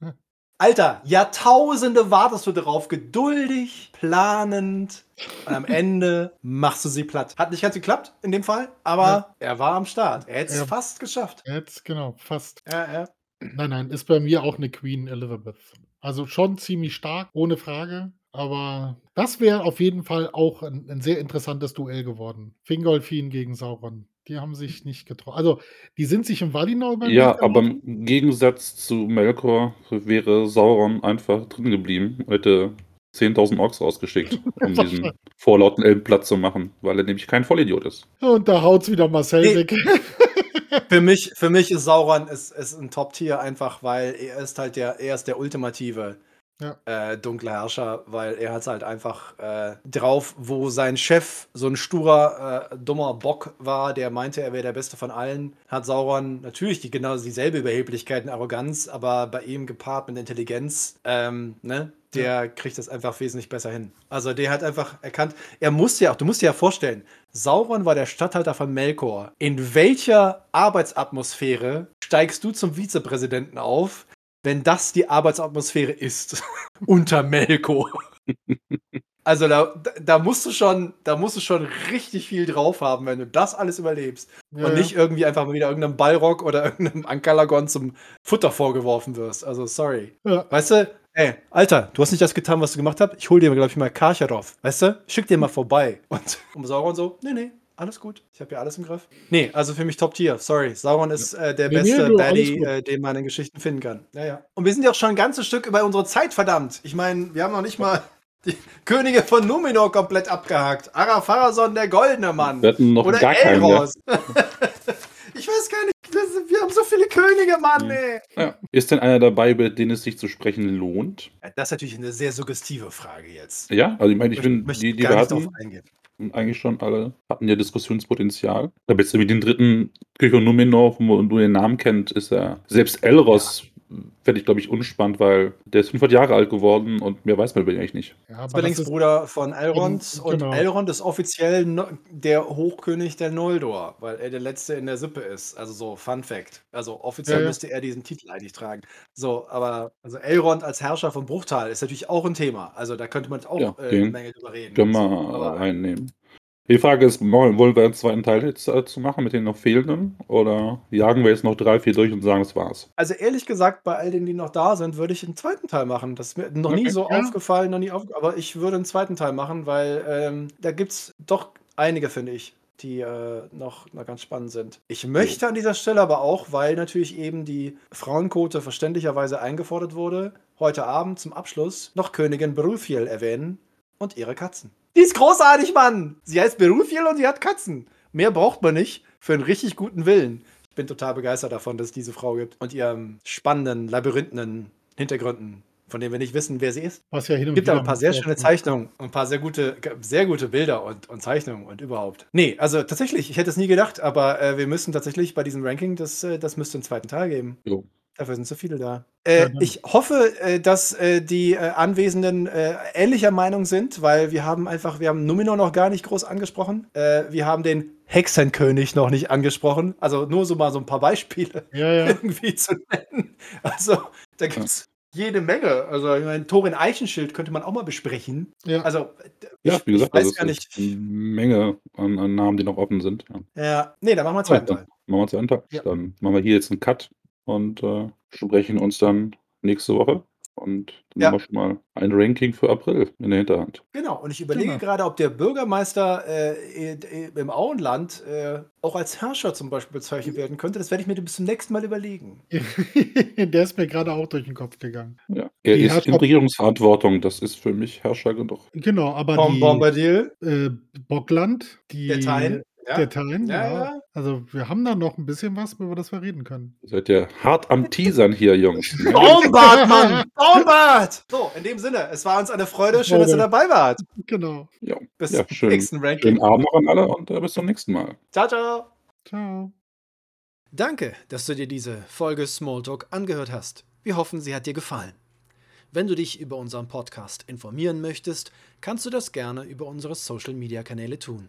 Alter, Jahrtausende wartest du darauf, geduldig, planend. Und am Ende machst du sie platt. Hat nicht ganz geklappt in dem Fall, aber Ja. er war am Start. Er hätte es Ja. fast geschafft. Jetzt, genau, fast. Ja, ja. Nein, nein, ist bei mir auch eine Queen Elizabeth. Also schon ziemlich stark, ohne Frage. Aber das wäre auf jeden Fall auch ein, ein sehr interessantes Duell geworden. Fingolfin gegen Sauron. Die haben sich nicht getroffen. Also, die sind sich im Valinor über den Ja, aber im Gegensatz zu Melkor wäre Sauron einfach drin geblieben und hätte 10.000 Orks rausgeschickt, um diesen vorlauten Elben platt zu machen, weil er nämlich kein Vollidiot ist. Und da haut's wieder Marcel Nee. weg. Für mich, für mich ist Sauron ist, ist ein Top-Tier einfach, weil er ist halt der, er ist der ultimative Ja. äh, dunkle Herrscher, weil er hat halt einfach äh, drauf, wo sein Chef so ein sturer, äh, dummer Bock war, der meinte, er wäre der Beste von allen, hat Sauron natürlich die, genau dieselbe Überheblichkeit und Arroganz, aber bei ihm gepaart mit Intelligenz, ähm, ne? Der kriegt das einfach wesentlich besser hin. Also der hat einfach erkannt, er musste ja auch, du musst dir ja vorstellen, Sauron war der Statthalter von Melkor. In welcher Arbeitsatmosphäre steigst du zum Vizepräsidenten auf, wenn das die Arbeitsatmosphäre ist unter Melkor? Also da, da- musst du schon, da musst du schon richtig viel drauf haben, wenn du das alles überlebst. Ja, und ja. nicht irgendwie einfach mal wieder irgendeinem Ballrock oder irgendeinem Ankalagon zum Futter vorgeworfen wirst. Also sorry. Ja. Weißt du, ey, Alter, du hast nicht das getan, was du gemacht hast. Ich hol dir, glaube ich, mal Karcharow. Weißt du? Schick dir mal vorbei. Und, und Sauron so, nee, nee, alles gut. Ich habe ja alles im Griff. Nee, also für mich Top Tier. Sorry. Sauron ist äh, der Nee, nee, beste du, Daddy, äh, den man in Geschichten finden kann. Ja, ja. Und wir sind ja auch schon ein ganzes Stück über unsere Zeit, verdammt. Ich meine, wir haben noch nicht mal die Könige von Numenor komplett abgehakt. Arapharason, der goldene Mann. Wir hatten noch Oder gar keinen mehr. Elros. ich weiß gar nicht. Wir haben so viele Könige, Mann, Ja. ey. Ja. Ist denn einer dabei, über den es sich zu sprechen lohnt? Ja, das ist natürlich eine sehr suggestive Frage jetzt. Ja, also ich meine, ich finde, möchte die, die gar wir hatten, eingehen. eigentlich schon alle, hatten ja Diskussionspotenzial. Ich habe jetzt irgendwie den dritten König von Numenor, wo man nur den Namen kennt, ist er. Selbst Elros fände ich, glaube ich, unspannend, weil der ist 500 Jahre alt geworden und mehr weiß man über ihn eigentlich nicht. Ja, aber das ist, Zwillingsbruder von Elrond und genau. Elrond ist offiziell der Hochkönig der Noldor, weil er der Letzte in der Sippe ist. Also so Fun Fact. Also offiziell Ja, ja. müsste er diesen Titel eigentlich tragen. So, aber also Elrond als Herrscher von Bruchtal ist natürlich auch ein Thema. Also da könnte man auch Ja, äh, eine Menge drüber reden. Können So, wir aber- reinnehmen. Die Frage ist, wollen wir einen zweiten Teil jetzt dazu machen mit den noch fehlenden? Oder jagen wir jetzt noch drei, vier durch und sagen, das war's? Also ehrlich gesagt, bei all denen, die noch da sind, würde ich einen zweiten Teil machen. Das ist mir noch nie Okay, so ja. aufgefallen, noch nie auf, aber ich würde einen zweiten Teil machen, weil ähm, da gibt es doch einige, finde ich, die äh, noch, noch ganz spannend sind. Ich möchte an dieser Stelle aber auch, weil natürlich eben die Frauenquote verständlicherweise eingefordert wurde, heute Abend zum Abschluss noch Königin Beruthiel erwähnen und ihre Katzen. Die ist großartig, Mann! Sie heißt Beruthiel und sie hat Katzen. Mehr braucht man nicht für einen richtig guten Willen. Ich bin total begeistert davon, dass es diese Frau gibt und ihren spannenden, labyrinthenen Hintergründen, von denen wir nicht wissen, wer sie ist. Was ja hin Es und gibt aber ein paar sehr schöne Zeichnungen und ein paar sehr gute, sehr gute Bilder und, und Zeichnungen und überhaupt. Nee, also tatsächlich, ich hätte es nie gedacht, aber äh, wir müssen tatsächlich bei diesem Ranking, das, äh, das müsste einen zweiten Teil geben. Jo. Dafür sind so viele da. Äh, Ja, ich hoffe, äh, dass äh, die äh, Anwesenden äh, ähnlicher Meinung sind, weil wir haben einfach, wir haben Numenor noch gar nicht groß angesprochen. Wir haben den Hexenkönig noch nicht angesprochen. Also nur so mal so ein paar Beispiele Ja, ja. irgendwie zu nennen. Also da gibt es jede Menge. Also ich meine, Thorin Eichenschild könnte man auch mal besprechen. ja. Also Ja, ich, wie gesagt, ich weiß also gar es nicht. eine Menge an, an Namen, die noch offen sind. Ja. Ja, nee, dann machen wir einen zweiten Teil. machen wir einen Tag. Ja. Dann machen wir hier jetzt einen Cut und äh, sprechen uns dann nächste Woche. Und dann Ja. haben wir schon mal ein Ranking für April in der Hinterhand. Genau, und ich überlege Genau. gerade, ob der Bürgermeister äh, im Auenland äh, auch als Herrscher zum Beispiel bezeichnet werden könnte. Das werde ich mir bis zum nächsten Mal überlegen. Der ist mir gerade auch durch den Kopf gegangen. Ja. Er Die ist in Herrschaft- Regierungsverantwortung. Das ist für mich Herrscher genug. Genau, aber Bom die Bombadil, äh, Bockland, die der Teil. Ja. der Teil, Ja, ja. ja. Also wir haben da noch ein bisschen was, über das wir reden können. Ihr seid ja hart am Teasern hier, Jungs. Baumbart, Mann! Baumbart! So, in dem Sinne, es war uns eine Freude. Schön, dass ihr dabei wart. Genau. Ja. Bis Ja, zum nächsten Schönen Ranking. Abend noch an alle und äh, bis zum nächsten Mal. Ciao, ciao. Ciao. Danke, dass du dir diese Folge Smalltalk angehört hast. Wir hoffen, sie hat dir gefallen. Wenn du dich über unseren Podcast informieren möchtest, kannst du das gerne über unsere Social Media Kanäle tun.